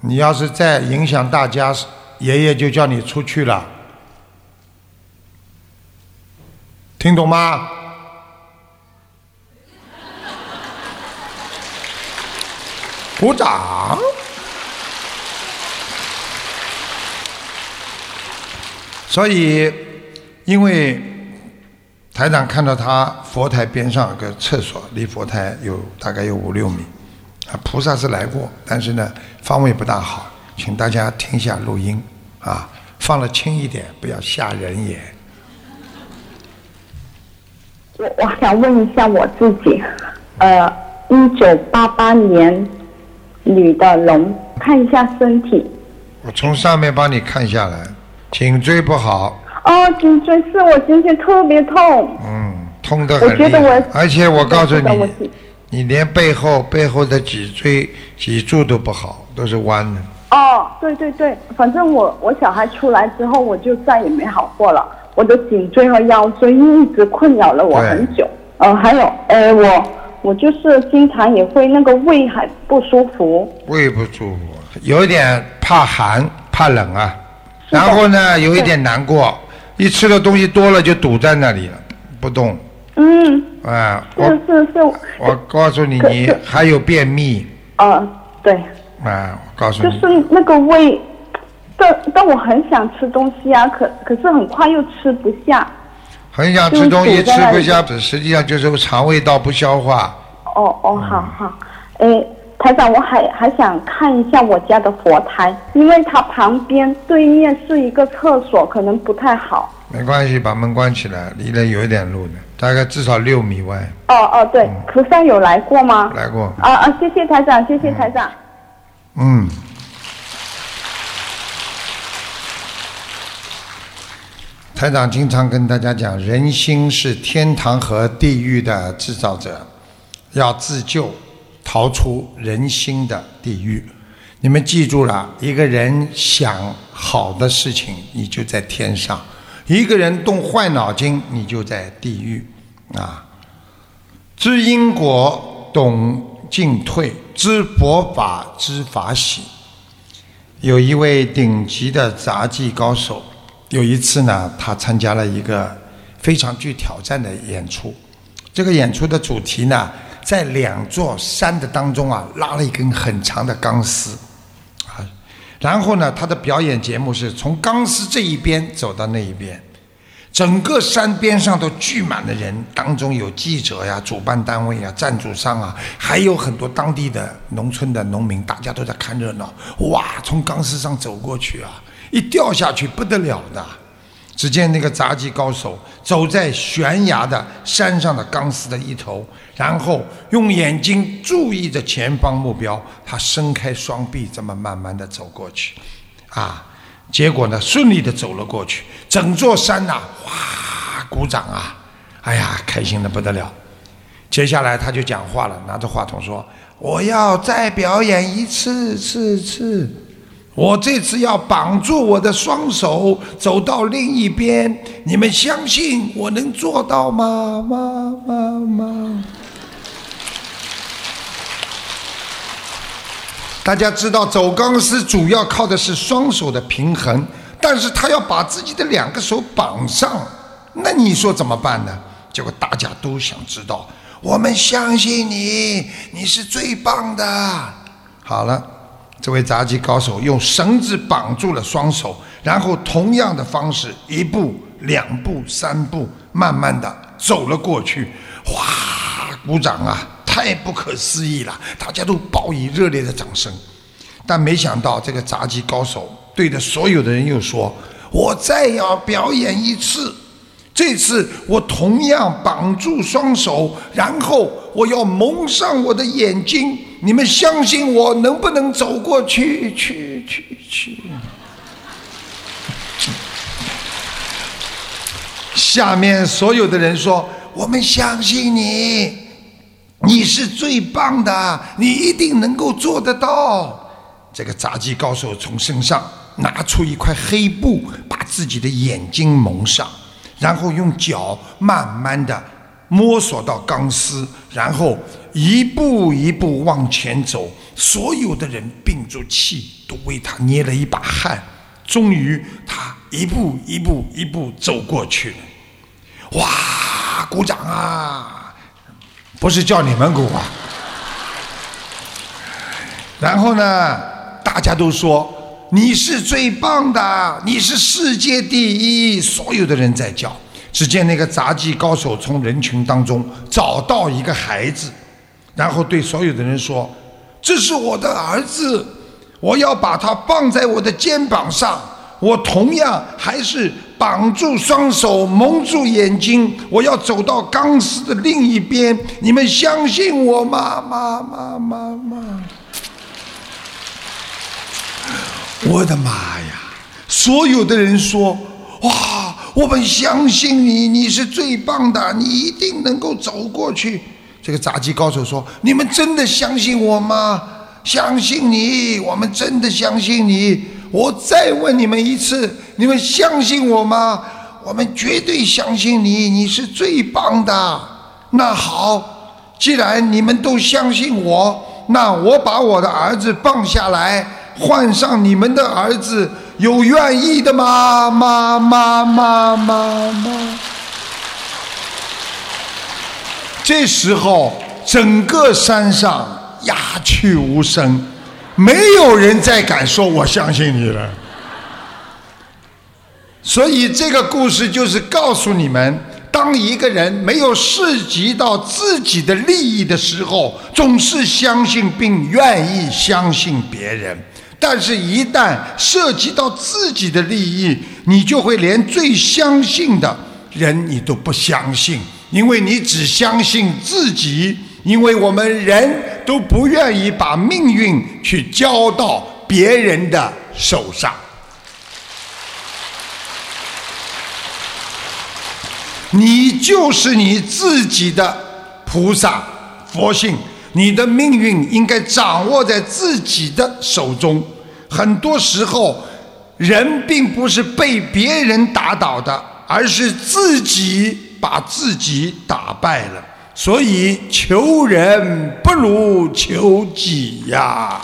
你要是再影响大家，爷爷就叫你出去了。听懂吗？鼓掌。所以，因为台长看到他佛台边上有个厕所，离佛台有大概有五六米，啊，菩萨是来过，但是呢，方位不大好，请大家听一下录音，啊，放了轻一点，不要吓人也。我我想问一下我自己，呃，一九八八年女的龙，看一下身体。我从上面帮你看下来。颈椎不好。哦，颈椎是我今天特别痛。嗯，痛得很厉害。而且我告诉你，你连背后背后的脊椎脊柱都不好，都是弯的。哦，对对对，反正我我小孩出来之后，我就再也没好过了。我的颈椎和腰椎一直困扰了我很久。呃，还有呃，我我就是经常也会那个胃还不舒服。胃不舒服，有点怕寒怕冷啊。然后呢，有一点难过，一吃的东西多了就堵在那里了，不动。嗯，啊，我是是是，我告诉你，你还有便秘呃，对，啊！我告诉你就，是那个胃，但但我很想吃东西啊，可可是很快又吃不下。很想吃东西吃不下，实际上就是肠胃道不消化。哦哦，好好，哎，台长，我还还想看一下我家的佛台，因为它旁边对面是一个厕所，可能不太好。没关系，把门关起来，离得有一点路的，大概至少六米外。哦哦，对，菩萨有来过吗？来过，啊啊，谢谢台长，谢谢台长。嗯。台长经常跟大家讲，人心是天堂和地狱的制造者，要自救，逃出人心的地狱。你们记住了，一个人想好的事情，你就在天上；一个人动坏脑筋，你就在地狱。啊，知因果，懂进退，知佛法，知法喜。有一位顶级的杂技高手，有一次呢，他参加了一个非常具挑战的演出。这个演出的主题呢，在两座山的当中啊，拉了一根很长的钢丝，啊，然后呢，他的表演节目是从钢丝这一边走到那一边。整个山边上都聚满了人，当中有记者呀、主办单位呀、赞助商啊，还有很多当地的农村的农民，大家都在看热闹。哇，从钢丝上走过去啊，一掉下去不得了的。只见那个杂技高手走在悬崖的山上的钢丝的一头，然后用眼睛注意着前方目标，他伸开双臂，这么慢慢的走过去，啊。结果呢，顺利的走了过去，整座山呐，哇，鼓掌啊，哎呀，开心的不得了。接下来他就讲话了，拿着话筒说：“我要再表演一次，次次，我这次要绑住我的双手，走到另一边。你们相信我能做到吗？妈妈妈。”大家知道走钢丝主要靠的是双手的平衡，但是他要把自己的两个手绑上，那你说怎么办呢？结果大家都想知道，我们相信你，你是最棒的。好了，这位杂技高手用绳子绑住了双手，然后同样的方式，一步、两步、三步，慢慢的走了过去。哗，鼓掌啊！太不可思议了，大家都报以热烈的掌声。但没想到，这个杂技高手对着所有的人又说：“我再要表演一次，这次我同样绑住双手，然后我要蒙上我的眼睛。你们相信我能不能走过去？去去去！”下面所有的人说：“我们相信你。”你是最棒的，你一定能够做得到。这个杂技高手从身上拿出一块黑布，把自己的眼睛蒙上，然后用脚慢慢的摸索到钢丝，然后一步一步往前走。所有的人屏住气，都为他捏了一把汗。终于，他一步一步一步走过去了。哇，鼓掌啊！不是叫你们鼓啊！然后呢，大家都说你是最棒的，你是世界第一，所有的人在叫。只见那个杂技高手从人群当中找到一个孩子，然后对所有的人说：“这是我的儿子，我要把他放在我的肩膀上。我同样还是。”绑住双手，蒙住眼睛，我要走到钢丝的另一边。你们相信我吗？妈妈妈妈！我的妈呀！所有的人说：“哇，我们相信你，你是最棒的，你一定能够走过去。”这个杂技高手说：“你们真的相信我吗？相信你，我们真的相信你。”我再问你们一次，你们相信我吗？我们绝对相信你，你是最棒的。那好，既然你们都相信我，那我把我的儿子放下来，换上你们的儿子，有愿意的吗？妈妈妈妈妈！这时候整个山上鸦雀无声，没有人再敢说我相信你了。所以这个故事就是告诉你们：当一个人没有涉及到自己的利益的时候，总是相信并愿意相信别人；但是，一旦涉及到自己的利益，你就会连最相信的人你都不相信，因为你只相信自己。因为我们人都不愿意把命运去交到别人的手上。你就是你自己的菩萨佛性，你的命运应该掌握在自己的手中。很多时候，人并不是被别人打倒的，而是自己把自己打败了。所以，求人不如求己呀。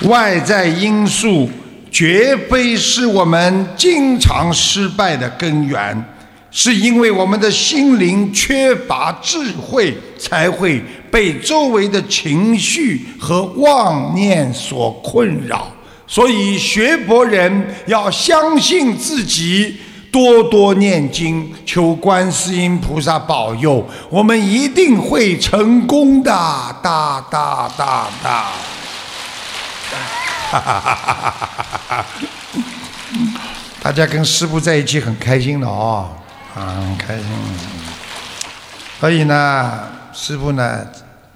外在因素。绝非是我们经常失败的根源，是因为我们的心灵缺乏智慧，才会被周围的情绪和妄念所困扰。所以，学佛人要相信自己，多多念经，求观世音菩萨保佑，我们一定会成功的！大大大大。哈哈哈哈哈！大家跟师傅在一起很开心的哦，啊，很开心。所以呢，师傅呢，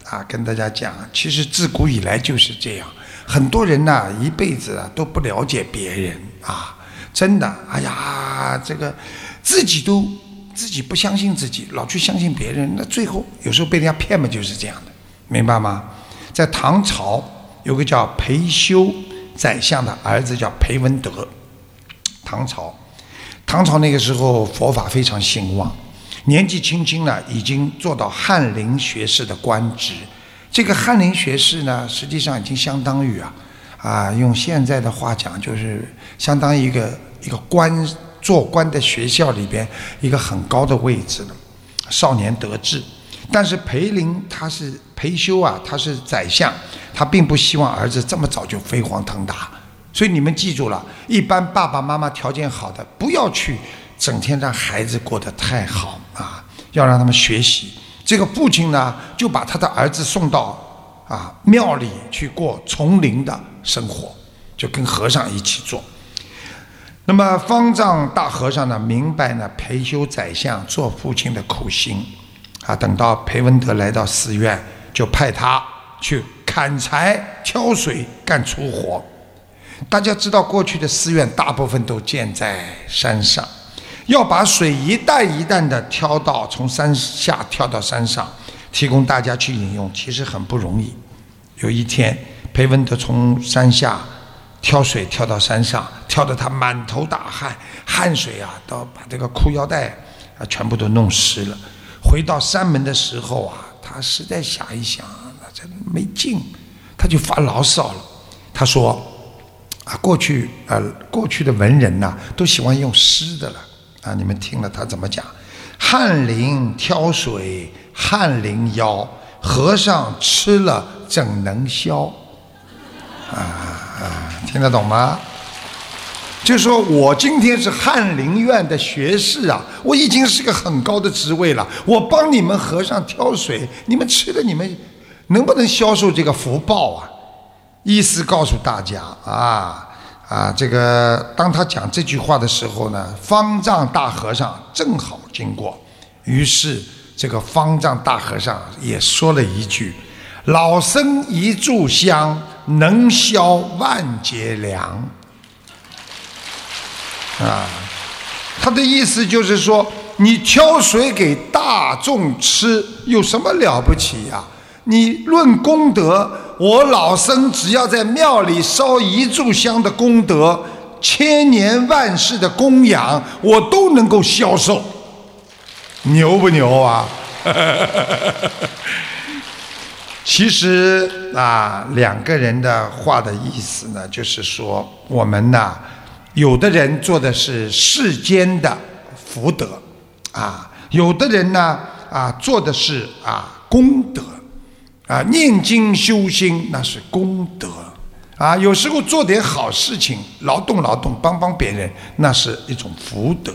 啊，跟大家讲，其实自古以来就是这样。很多人呢，一辈子啊都不了解别人啊，真的，哎呀，这个自己都自己不相信自己，老去相信别人，那最后有时候被人家骗嘛，就是这样的，明白吗？在唐朝有个叫裴修。宰相的儿子叫裴文德，唐朝，唐朝那个时候佛法非常兴旺，年纪轻轻呢，已经做到翰林学士的官职。这个翰林学士呢，实际上已经相当于啊，啊，用现在的话讲，就是相当于一个一个官做官的学校里边一个很高的位置了。少年得志，但是裴林他是裴修啊，他是宰相。他并不希望儿子这么早就飞黄腾达，所以你们记住了，一般爸爸妈妈条件好的，不要去整天让孩子过得太好啊，要让他们学习。这个父亲呢，就把他的儿子送到啊庙里去过丛林的生活，就跟和尚一起做。那么方丈大和尚呢，明白呢裴修宰相做父亲的苦心，啊，等到裴文德来到寺院，就派他去。砍柴、挑水、干粗活。大家知道，过去的寺院大部分都建在山上，要把水一担一担的挑到从山下挑到山上，提供大家去饮用，其实很不容易。有一天，裴文德从山下挑水挑到山上，挑得他满头大汗，汗水啊都把这个裤腰带啊全部都弄湿了。回到山门的时候啊，他实在想一想。没劲，他就发牢骚了。他说：“啊，过去呃，过去的文人呐，都喜欢用诗的了。啊，你们听了他怎么讲？翰林挑水翰林腰，和尚吃了怎能消？啊啊，听得懂吗？就说我今天是翰林院的学士啊，我已经是个很高的职位了。我帮你们和尚挑水，你们吃了你们。”能不能销售这个福报啊？意思告诉大家啊啊，这个当他讲这句话的时候呢，方丈大和尚正好经过，于是这个方丈大和尚也说了一句：“老僧一炷香，能消万劫粮。”啊，他的意思就是说，你挑水给大众吃，有什么了不起呀？你论功德，我老僧只要在庙里烧一炷香的功德，千年万世的供养，我都能够消受，牛不牛啊？其实啊，两个人的话的意思呢，就是说，我们呐，有的人做的是世间的福德啊，有的人呢啊做的是啊功德，啊念经修心那是功德，啊有时候做点好事情，劳动劳动帮帮别人那是一种福德，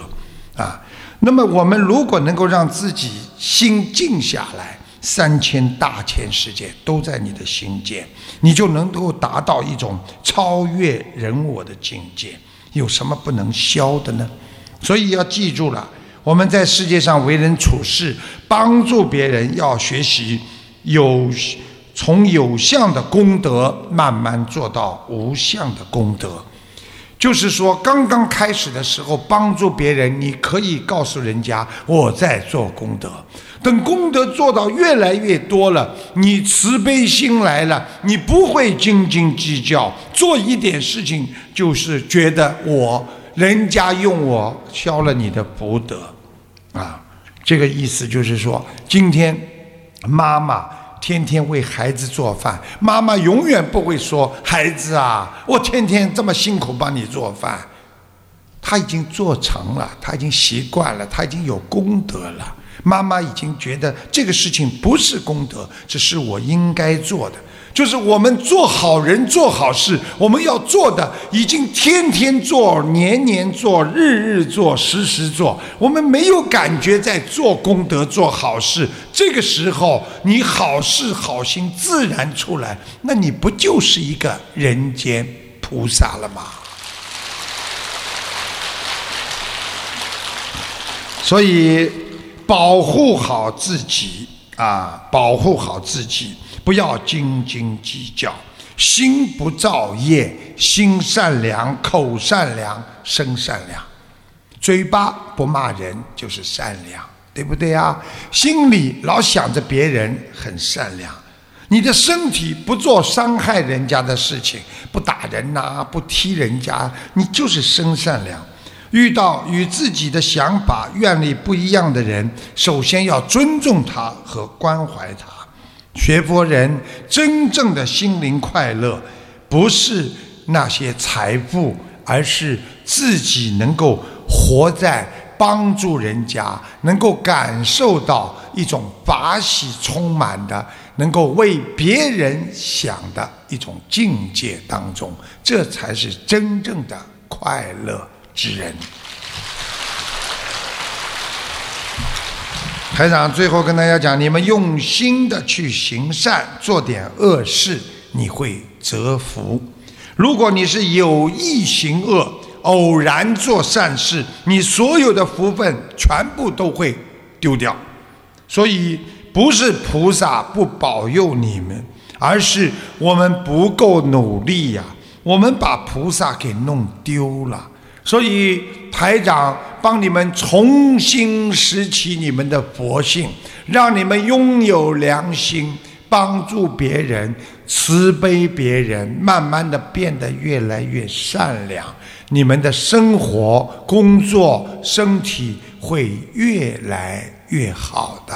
啊，那么我们如果能够让自己心静下来。三千大千世界都在你的心间，你就能够达到一种超越人我的境界。有什么不能消的呢？所以要记住了，我们在世界上为人处事，帮助别人，要学习有从有相的功德慢慢做到无相的功德。就是说，刚刚开始的时候帮助别人，你可以告诉人家我在做功德。等功德做到越来越多了，你慈悲心来了，你不会斤斤计较，做一点事情就是觉得我人家用我消了你的福德，啊，这个意思就是说，今天妈妈天天为孩子做饭，妈妈永远不会说孩子啊，我天天这么辛苦帮你做饭，他已经做成了，他已经习惯了，他已经有功德了。妈妈已经觉得这个事情不是功德，这是我应该做的。就是我们做好人、做好事，我们要做的已经天天做、年年做、日日做、时时做。我们没有感觉在做功德、做好事。这个时候，你好事好心自然出来，那你不就是一个人间菩萨了吗？所以。保护好自己啊！保护好自己，不要斤斤计较。心不造业，心善良，口善良，身善良。嘴巴不骂人就是善良，对不对呀？心里老想着别人很善良。你的身体不做伤害人家的事情，不打人呐，不踢人家，你就是身善良。遇到与自己的想法、愿力不一样的人，首先要尊重他和关怀他。学佛人真正的心灵快乐，不是那些财富，而是自己能够活在帮助人家，能够感受到一种法喜充满的，能够为别人想的一种境界当中，这才是真正的快乐。之人，台长最后跟大家讲：你们用心的去行善，做点恶事，你会折福；如果你是有意行恶，偶然做善事，你所有的福分全部都会丢掉。所以，不是菩萨不保佑你们，而是我们不够努力呀，我们把菩萨给弄丢了。所以台长帮你们重新拾起你们的佛性，让你们拥有良心，帮助别人，慈悲别人，慢慢的变得越来越善良。你们的生活、工作、身体会越来越好的。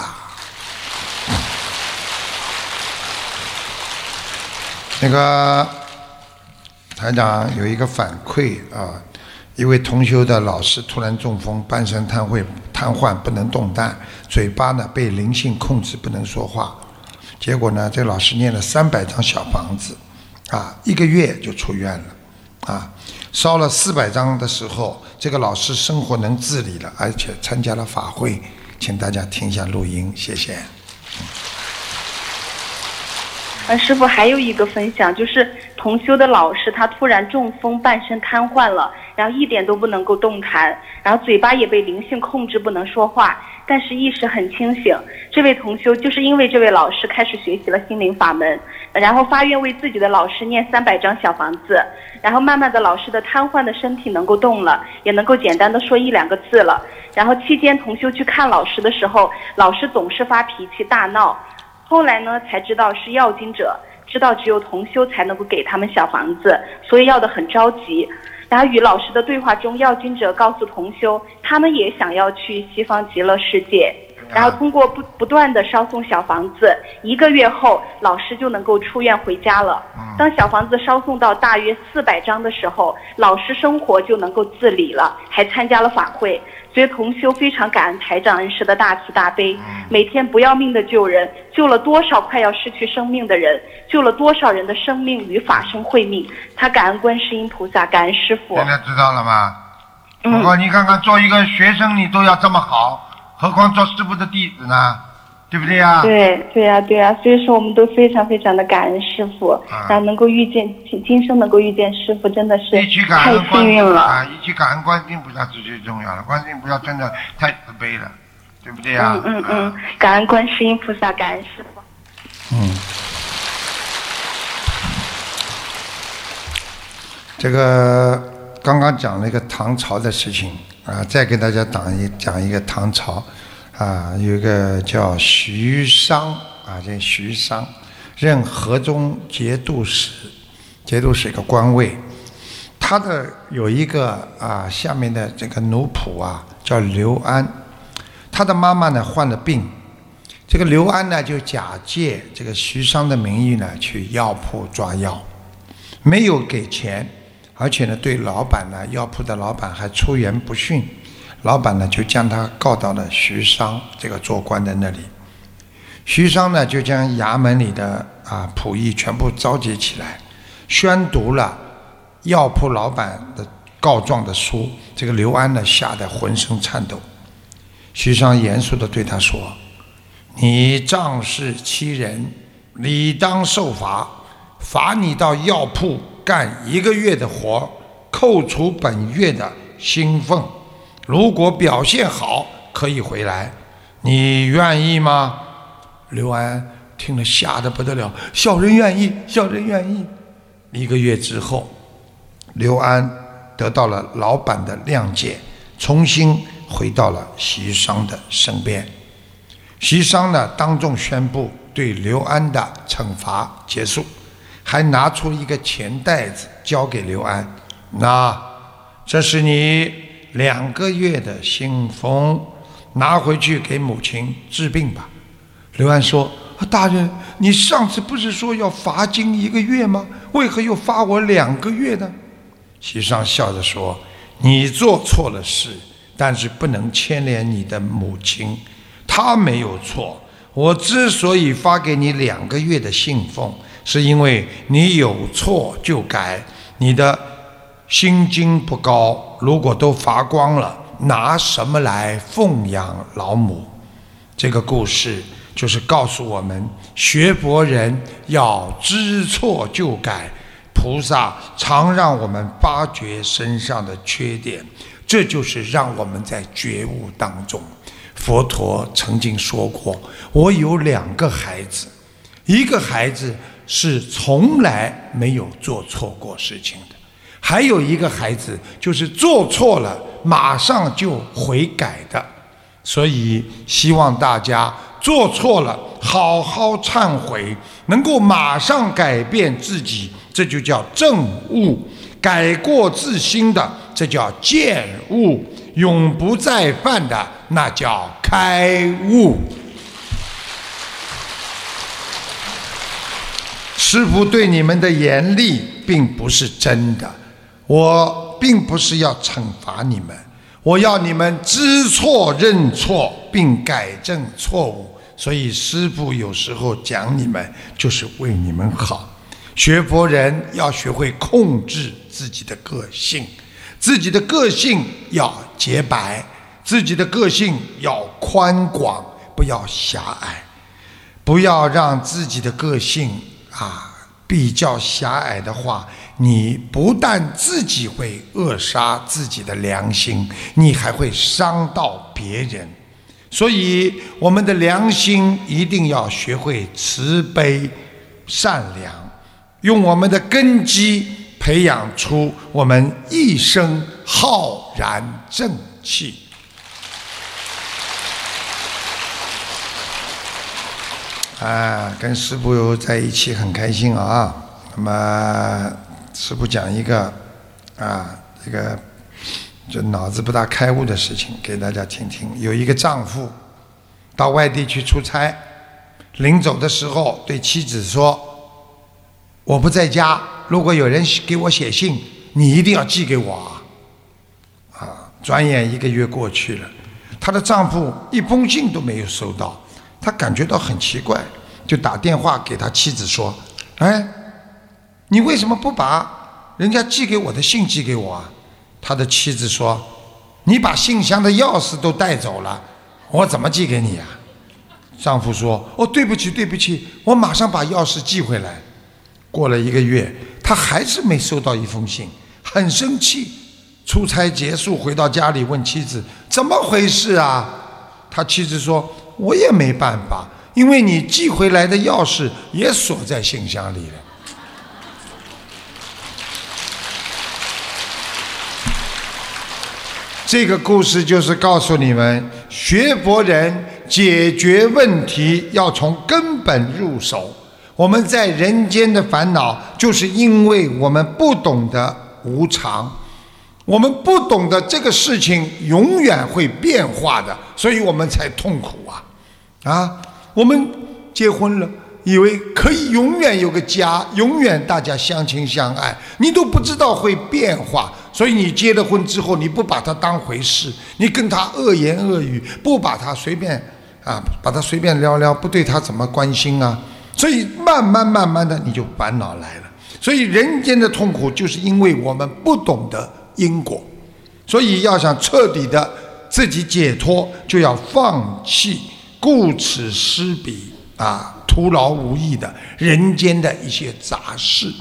那个台长有一个反馈啊。一位同修的老师突然中风，半身瘫痪，瘫痪不能动弹，嘴巴呢被灵性控制，不能说话。结果呢，这老师念了三百张小房子，啊，一个月就出院了，啊，烧了四百张的时候，这个老师生活能自理了，而且参加了法会，请大家听一下录音，谢谢。呃，师傅还有一个分享，就是同修的老师他突然中风，半身瘫痪了，然后一点都不能够动弹，然后嘴巴也被灵性控制不能说话，但是意识很清醒。这位同修就是因为这位老师开始学习了心灵法门，然后发愿为自己的老师念三百张小房子，然后慢慢的老师的瘫痪的身体能够动了，也能够简单的说一两个字了。然后期间同修去看老师的时候，老师总是发脾气大闹。后来呢，才知道是要经者，知道只有同修才能够给他们小房子，所以要的很着急。然后与老师的对话中，要经者告诉同修，他们也想要去西方极乐世界。然后通过不不断的烧送小房子，一个月后老师就能够出院回家了。当小房子烧送到大约四百张的时候，老师生活就能够自理了，还参加了法会。所以同修非常感恩台长恩师的大慈大悲，每天不要命的救人，救了多少快要失去生命的人，救了多少人的生命与法身慧命。他感恩观世音菩萨，感恩师傅。现在知道了吗？如果你看看做一个学生你都要这么好，何况做师傅的弟子呢？对不对呀？对对呀对呀，所以说我们都非常非常的感恩师傅，然后能够遇见今今生能够遇见师傅，真的是太幸运了啊！一起感恩观世音菩萨是最重要的，观世音菩萨真的太慈悲了，对不对呀？嗯嗯嗯，感恩观世音菩萨，感恩师傅。嗯，这个刚刚讲了一个唐朝的事情啊，再给大家讲一讲一个唐朝。啊，有一个叫徐商啊，这徐商任河中节度使，节度使一个官位。他的有一个啊，下面的这个奴仆啊，叫刘安。他的妈妈呢患了病，这个刘安呢就假借这个徐商的名义呢去药铺抓药，没有给钱，而且呢对老板呢药铺的老板还出言不逊。老板呢，就将他告到了徐商这个做官的那里。徐商呢，就将衙门里的啊仆役全部召集起来，宣读了药铺老板的告状的书。这个刘安呢，吓得浑身颤抖。徐商严肃地对他说：“你仗势欺人，理当受罚。罚你到药铺干一个月的活，扣除本月的薪俸。”如果表现好，可以回来，你愿意吗？刘安听了，吓得不得了。小人愿意，小人愿意。一个月之后，刘安得到了老板的谅解，重新回到了席商的身边。席商呢，当众宣布对刘安的惩罚结束，还拿出一个钱袋子交给刘安，那这是你。两个月的信封，拿回去给母亲治病吧。刘安说：“大人，你上次不是说要罚金一个月吗？为何又罚我两个月呢？”席上笑着说：“你做错了事，但是不能牵连你的母亲，她没有错。我之所以发给你两个月的信封，是因为你有错就改，你的。”心经不高，如果都发光了，拿什么来奉养老母？这个故事就是告诉我们，学佛人要知错就改。菩萨常让我们发觉身上的缺点，这就是让我们在觉悟当中。佛陀曾经说过：“我有两个孩子，一个孩子是从来没有做错过事情的。”还有一个孩子，就是做错了马上就悔改的，所以希望大家做错了好好忏悔，能够马上改变自己，这就叫正悟；改过自新的，这叫见悟；永不再犯的，那叫开悟。师傅对你们的严厉，并不是真的。我并不是要惩罚你们，我要你们知错认错并改正错误。所以师父有时候讲你们，就是为你们好。学佛人要学会控制自己的个性，自己的个性要洁白，自己的个性要宽广，不要狭隘，不要让自己的个性啊比较狭隘的话。你不但自己会扼杀自己的良心，你还会伤到别人。所以，我们的良心一定要学会慈悲、善良，用我们的根基培养出我们一生浩然正气。啊，跟师傅在一起很开心啊。那么。师傅讲一个啊，这个就脑子不大开悟的事情给大家听听。有一个丈夫到外地去出差，临走的时候对妻子说：“我不在家，如果有人给我写信，你一定要寄给我啊！”啊，转眼一个月过去了，她的丈夫一封信都没有收到，她感觉到很奇怪，就打电话给他妻子说：“哎，你为什么不把人家寄给我的信寄给我啊？”他的妻子说：“你把信箱的钥匙都带走了，我怎么寄给你呀？”丈夫说：“哦，对不起，对不起，我马上把钥匙寄回来。”过了一个月，他还是没收到一封信，很生气。出差结束回到家里，问妻子：“怎么回事啊？”他妻子说：“我也没办法，因为你寄回来的钥匙也锁在信箱里了。”这个故事就是告诉你们，学佛人解决问题要从根本入手。我们在人间的烦恼，就是因为我们不懂得无常，我们不懂得这个事情永远会变化的，所以我们才痛苦啊！啊，我们结婚了，以为可以永远有个家，永远大家相亲相爱，你都不知道会变化。所以你结了婚之后，你不把他当回事，你跟他恶言恶语，不把他随便啊，把他随便撩撩，不对他怎么关心啊？所以慢慢慢慢的你就烦恼来了。所以人间的痛苦就是因为我们不懂得因果。所以要想彻底的自己解脱，就要放弃顾此失彼啊，徒劳无益的人间的一些杂事。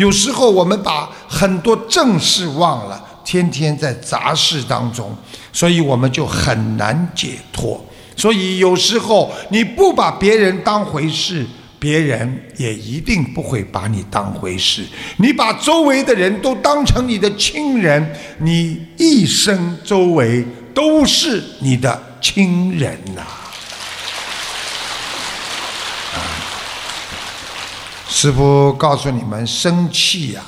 有时候我们把很多正事忘了，天天在杂事当中，所以我们就很难解脱。所以有时候你不把别人当回事，别人也一定不会把你当回事。你把周围的人都当成你的亲人，你一生周围都是你的亲人呐。师父告诉你们，生气呀，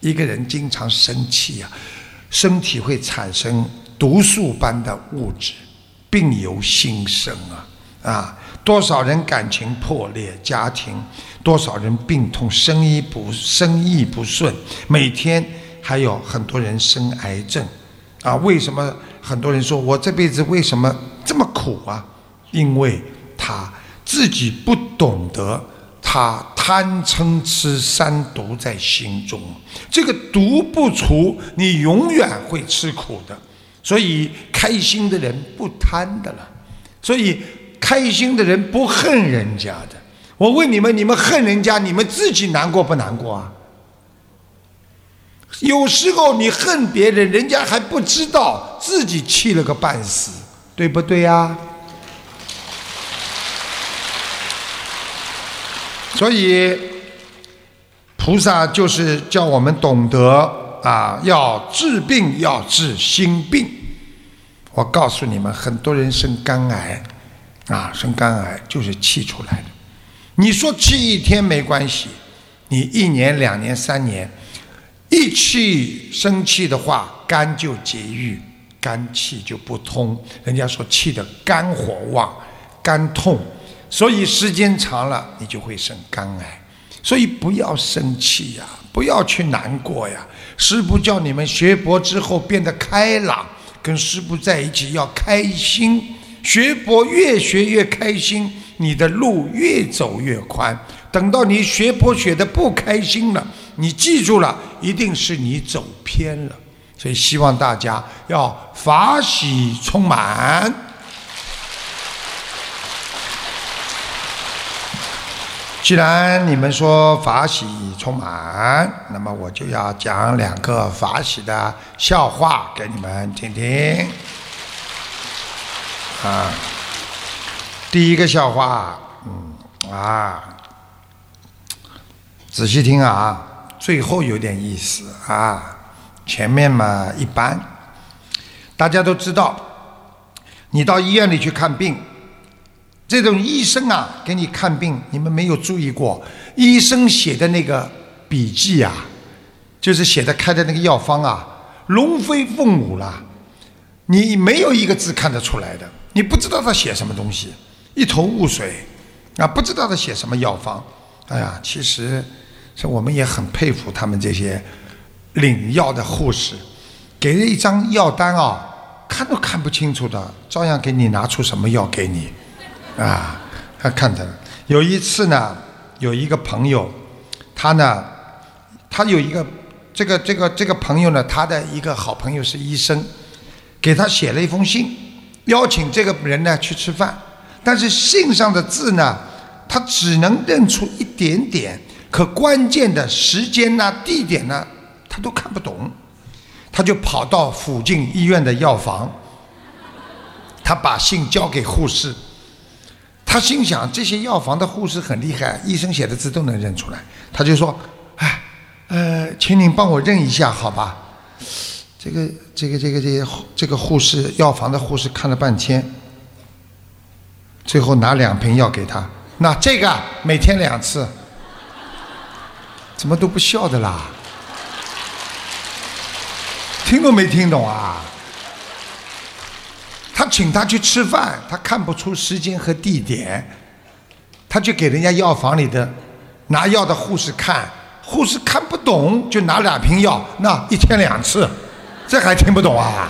一个人经常生气呀，身体会产生毒素般的物质，病由心生啊啊！多少人感情破裂，家庭多少人病痛，生意不生意不顺，每天还有很多人生癌症啊！为什么很多人说我这辈子为什么这么苦啊？因为他自己不懂得。他贪嗔痴三毒在心中，这个毒不除，你永远会吃苦的。所以开心的人不贪的了，所以开心的人不恨人家的。我问你们，你们恨人家，你们自己难过不难过啊？有时候你恨别人，人家还不知道自己气了个半死，对不对呀？所以，菩萨就是叫我们懂得啊，要治病要治心病。我告诉你们，很多人生肝癌，啊，生肝癌就是气出来的。你说气一天没关系，你一年、两年、三年，一气生气的话，肝就结郁，肝气就不通。人家说气的肝火旺，肝痛。所以时间长了，你就会生肝癌。所以不要生气呀，不要去难过呀。师父叫你们学佛之后变得开朗，跟师父在一起要开心。学佛越学越开心，你的路越走越宽。等到你学佛学的不开心了，你记住了，一定是你走偏了。所以希望大家要法喜充满。既然你们说法喜充满，那么我就要讲两个法喜的笑话给你们听听。啊，第一个笑话，嗯啊，仔细听啊，最后有点意思啊，前面嘛一般。大家都知道，你到医院里去看病。这种医生啊，给你看病，你们没有注意过，医生写的那个笔记啊，就是写的开的那个药方啊，龙飞凤舞了，你没有一个字看得出来的，你不知道他写什么东西，一头雾水，啊，不知道他写什么药方。哎呀，其实，是我们也很佩服他们这些领药的护士，给了一张药单啊，看都看不清楚的，照样给你拿出什么药给你，啊，他看的。有一次呢，有一个朋友，他呢，他有一个这个这个这个朋友呢，他的一个好朋友是医生，给他写了一封信，邀请这个人呢去吃饭，但是信上的字呢。他只能认出一点点，可关键的时间呐、地点呢，他都看不懂。他就跑到附近医院的药房，他把信交给护士。他心想，这些药房的护士很厉害，医生写的字都能认出来。他就说：“哎，呃，请您帮我认一下，好吧？”这个、这个、这个、这个、这个护士，药房的护士看了半天，最后拿两瓶药给他。那这个每天两次，怎么都不笑的啦？听都没听懂啊？他请他去吃饭，他看不出时间和地点，他就给人家药房里的拿药的护士看，护士看不懂，就拿两瓶药，那一天两次，这还听不懂啊？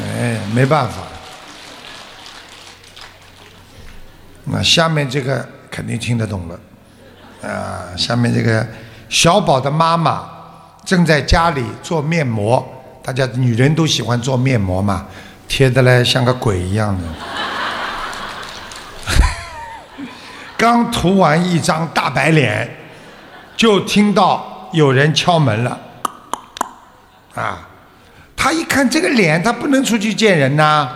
哎，没办法。那下面这个肯定听得懂了，啊，下面这个小宝的妈妈正在家里做面膜，大家女人都喜欢做面膜嘛，贴的嘞像个鬼一样的，刚涂完一张大白脸，就听到有人敲门了，啊，他一看这个脸，他不能出去见人呐，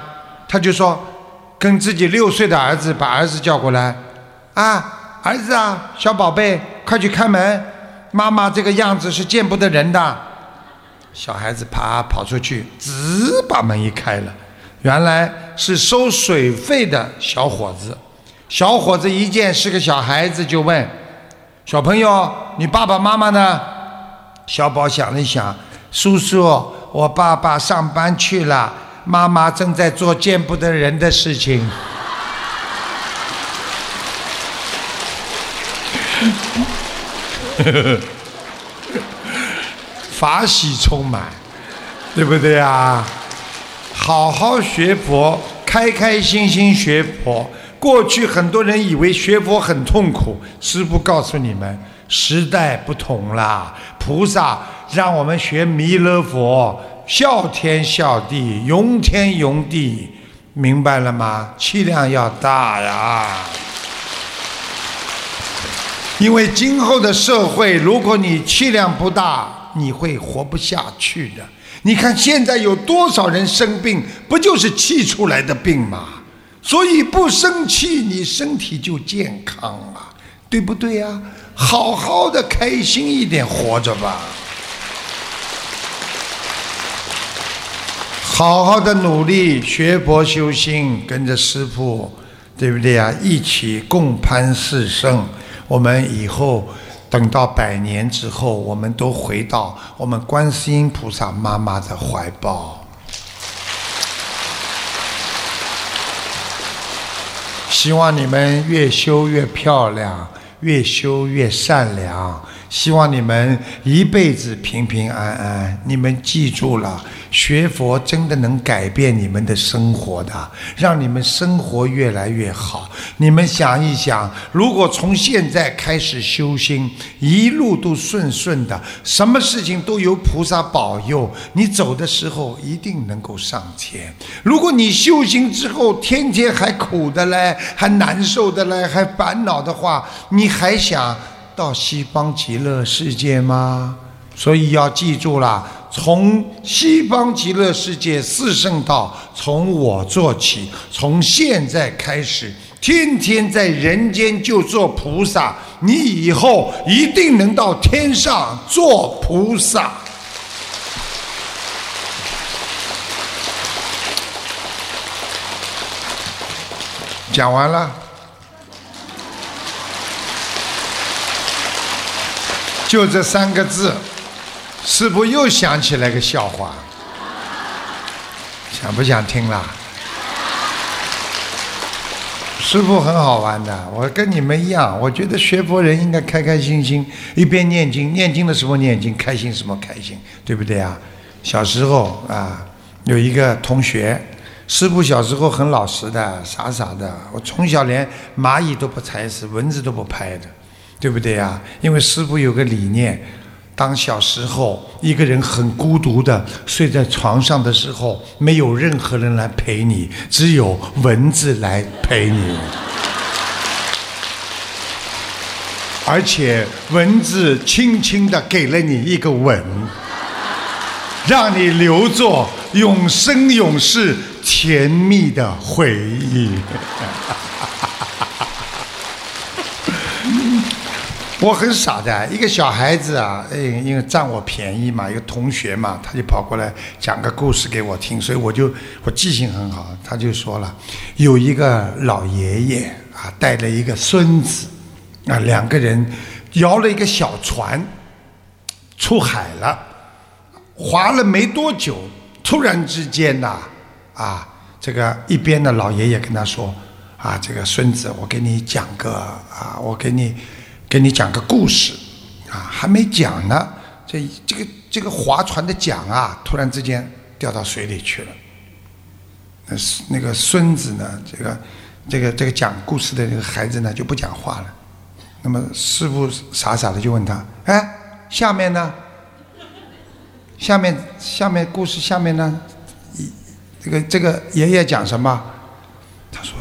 他就说。跟自己六岁的儿子把儿子叫过来，啊，儿子啊，小宝贝，快去开门，妈妈这个样子是见不得人的。小孩子爬跑出去，直把门一开了，原来是收水费的小伙子。小伙子一见是个小孩子，就问小朋友：“你爸爸妈妈呢？”小宝想了想，叔叔，我爸爸上班去了。妈妈正在做见不得人的事情，呵呵呵法喜充满，对不对啊？好好学佛，开开心心学佛。过去很多人以为学佛很痛苦，师父告诉你们，时代不同啦，菩萨让我们学弥勒佛。孝天孝地，容天容地，明白了吗？气量要大呀！因为今后的社会，如果你气量不大，你会活不下去的。你看现在有多少人生病，不就是气出来的病吗？所以不生气，你身体就健康啊，对不对呀？好好的，开心一点，活着吧。好好的努力学佛修心，跟着师父，对不对呀？一起共攀四圣。我们以后等到百年之后，我们都回到我们观世音菩萨妈妈的怀抱。希望你们越修越漂亮，越修越善良。希望你们一辈子平平安安。你们记住了。学佛真的能改变你们的生活的，让你们生活越来越好。你们想一想，如果从现在开始修心，一路都顺顺的，什么事情都有菩萨保佑，你走的时候一定能够上天。如果你修行之后天天还苦的嘞，还难受的嘞，还烦恼的话，你还想到西方极乐世界吗？所以要记住了。从西方极乐世界四圣道，从我做起，从现在开始，天天在人间就做菩萨，你以后一定能到天上做菩萨。讲完了，就这三个字。师傅又想起来个笑话，想不想听啦？师傅很好玩的，我跟你们一样，我觉得学佛人应该开开心心，一边念经，念经的时候念经，开心什么开心，对不对啊？小时候啊，有一个同学，师傅小时候很老实的，傻傻的，我从小连蚂蚁都不踩死，蚊子都不拍的，对不对呀？因为师傅有个理念。当小时候一个人很孤独的睡在床上的时候，没有任何人来陪你，只有蚊子来陪你，而且蚊子轻轻的给了你一个吻，让你留作永生永世甜蜜的回忆。我很傻的，一个小孩子啊，哎，因为占我便宜嘛，一个同学嘛，他就跑过来讲个故事给我听，所以我就我记性很好，他就说了，有一个老爷爷啊，带了一个孙子，啊，两个人摇了一个小船出海了，划了没多久，突然之间呐，啊，这个一边的老爷爷跟他说，啊，这个孙子，我给你讲个啊，我给你。给你讲个故事，啊，还没讲呢，这这个这个划船的桨啊，突然之间掉到水里去了。那那个孙子呢，这个这个这个讲故事的这个孩子呢，就不讲话了。那么师傅傻傻的就问他：“哎，下面呢？下面下面故事下面呢？这个这个爷爷讲什么？”他说：“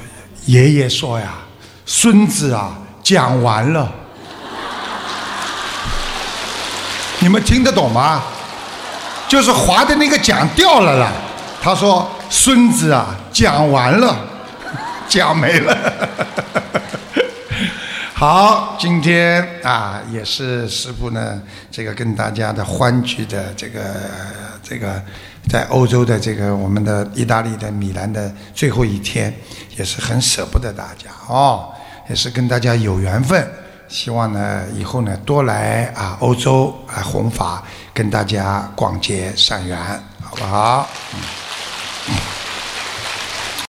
爷爷说呀，孙子啊，讲完了。”你们听得懂吗？就是划的那个桨掉了啦。他说：“孙子啊，讲完了，讲没了。”好，今天啊，也是师傅呢，这个跟大家的欢聚的这个这个，在欧洲的这个我们的意大利的米兰的最后一天，也是很舍不得大家哦，也是跟大家有缘分。希望呢以后呢多来啊欧洲啊弘法跟大家广结善缘好不好？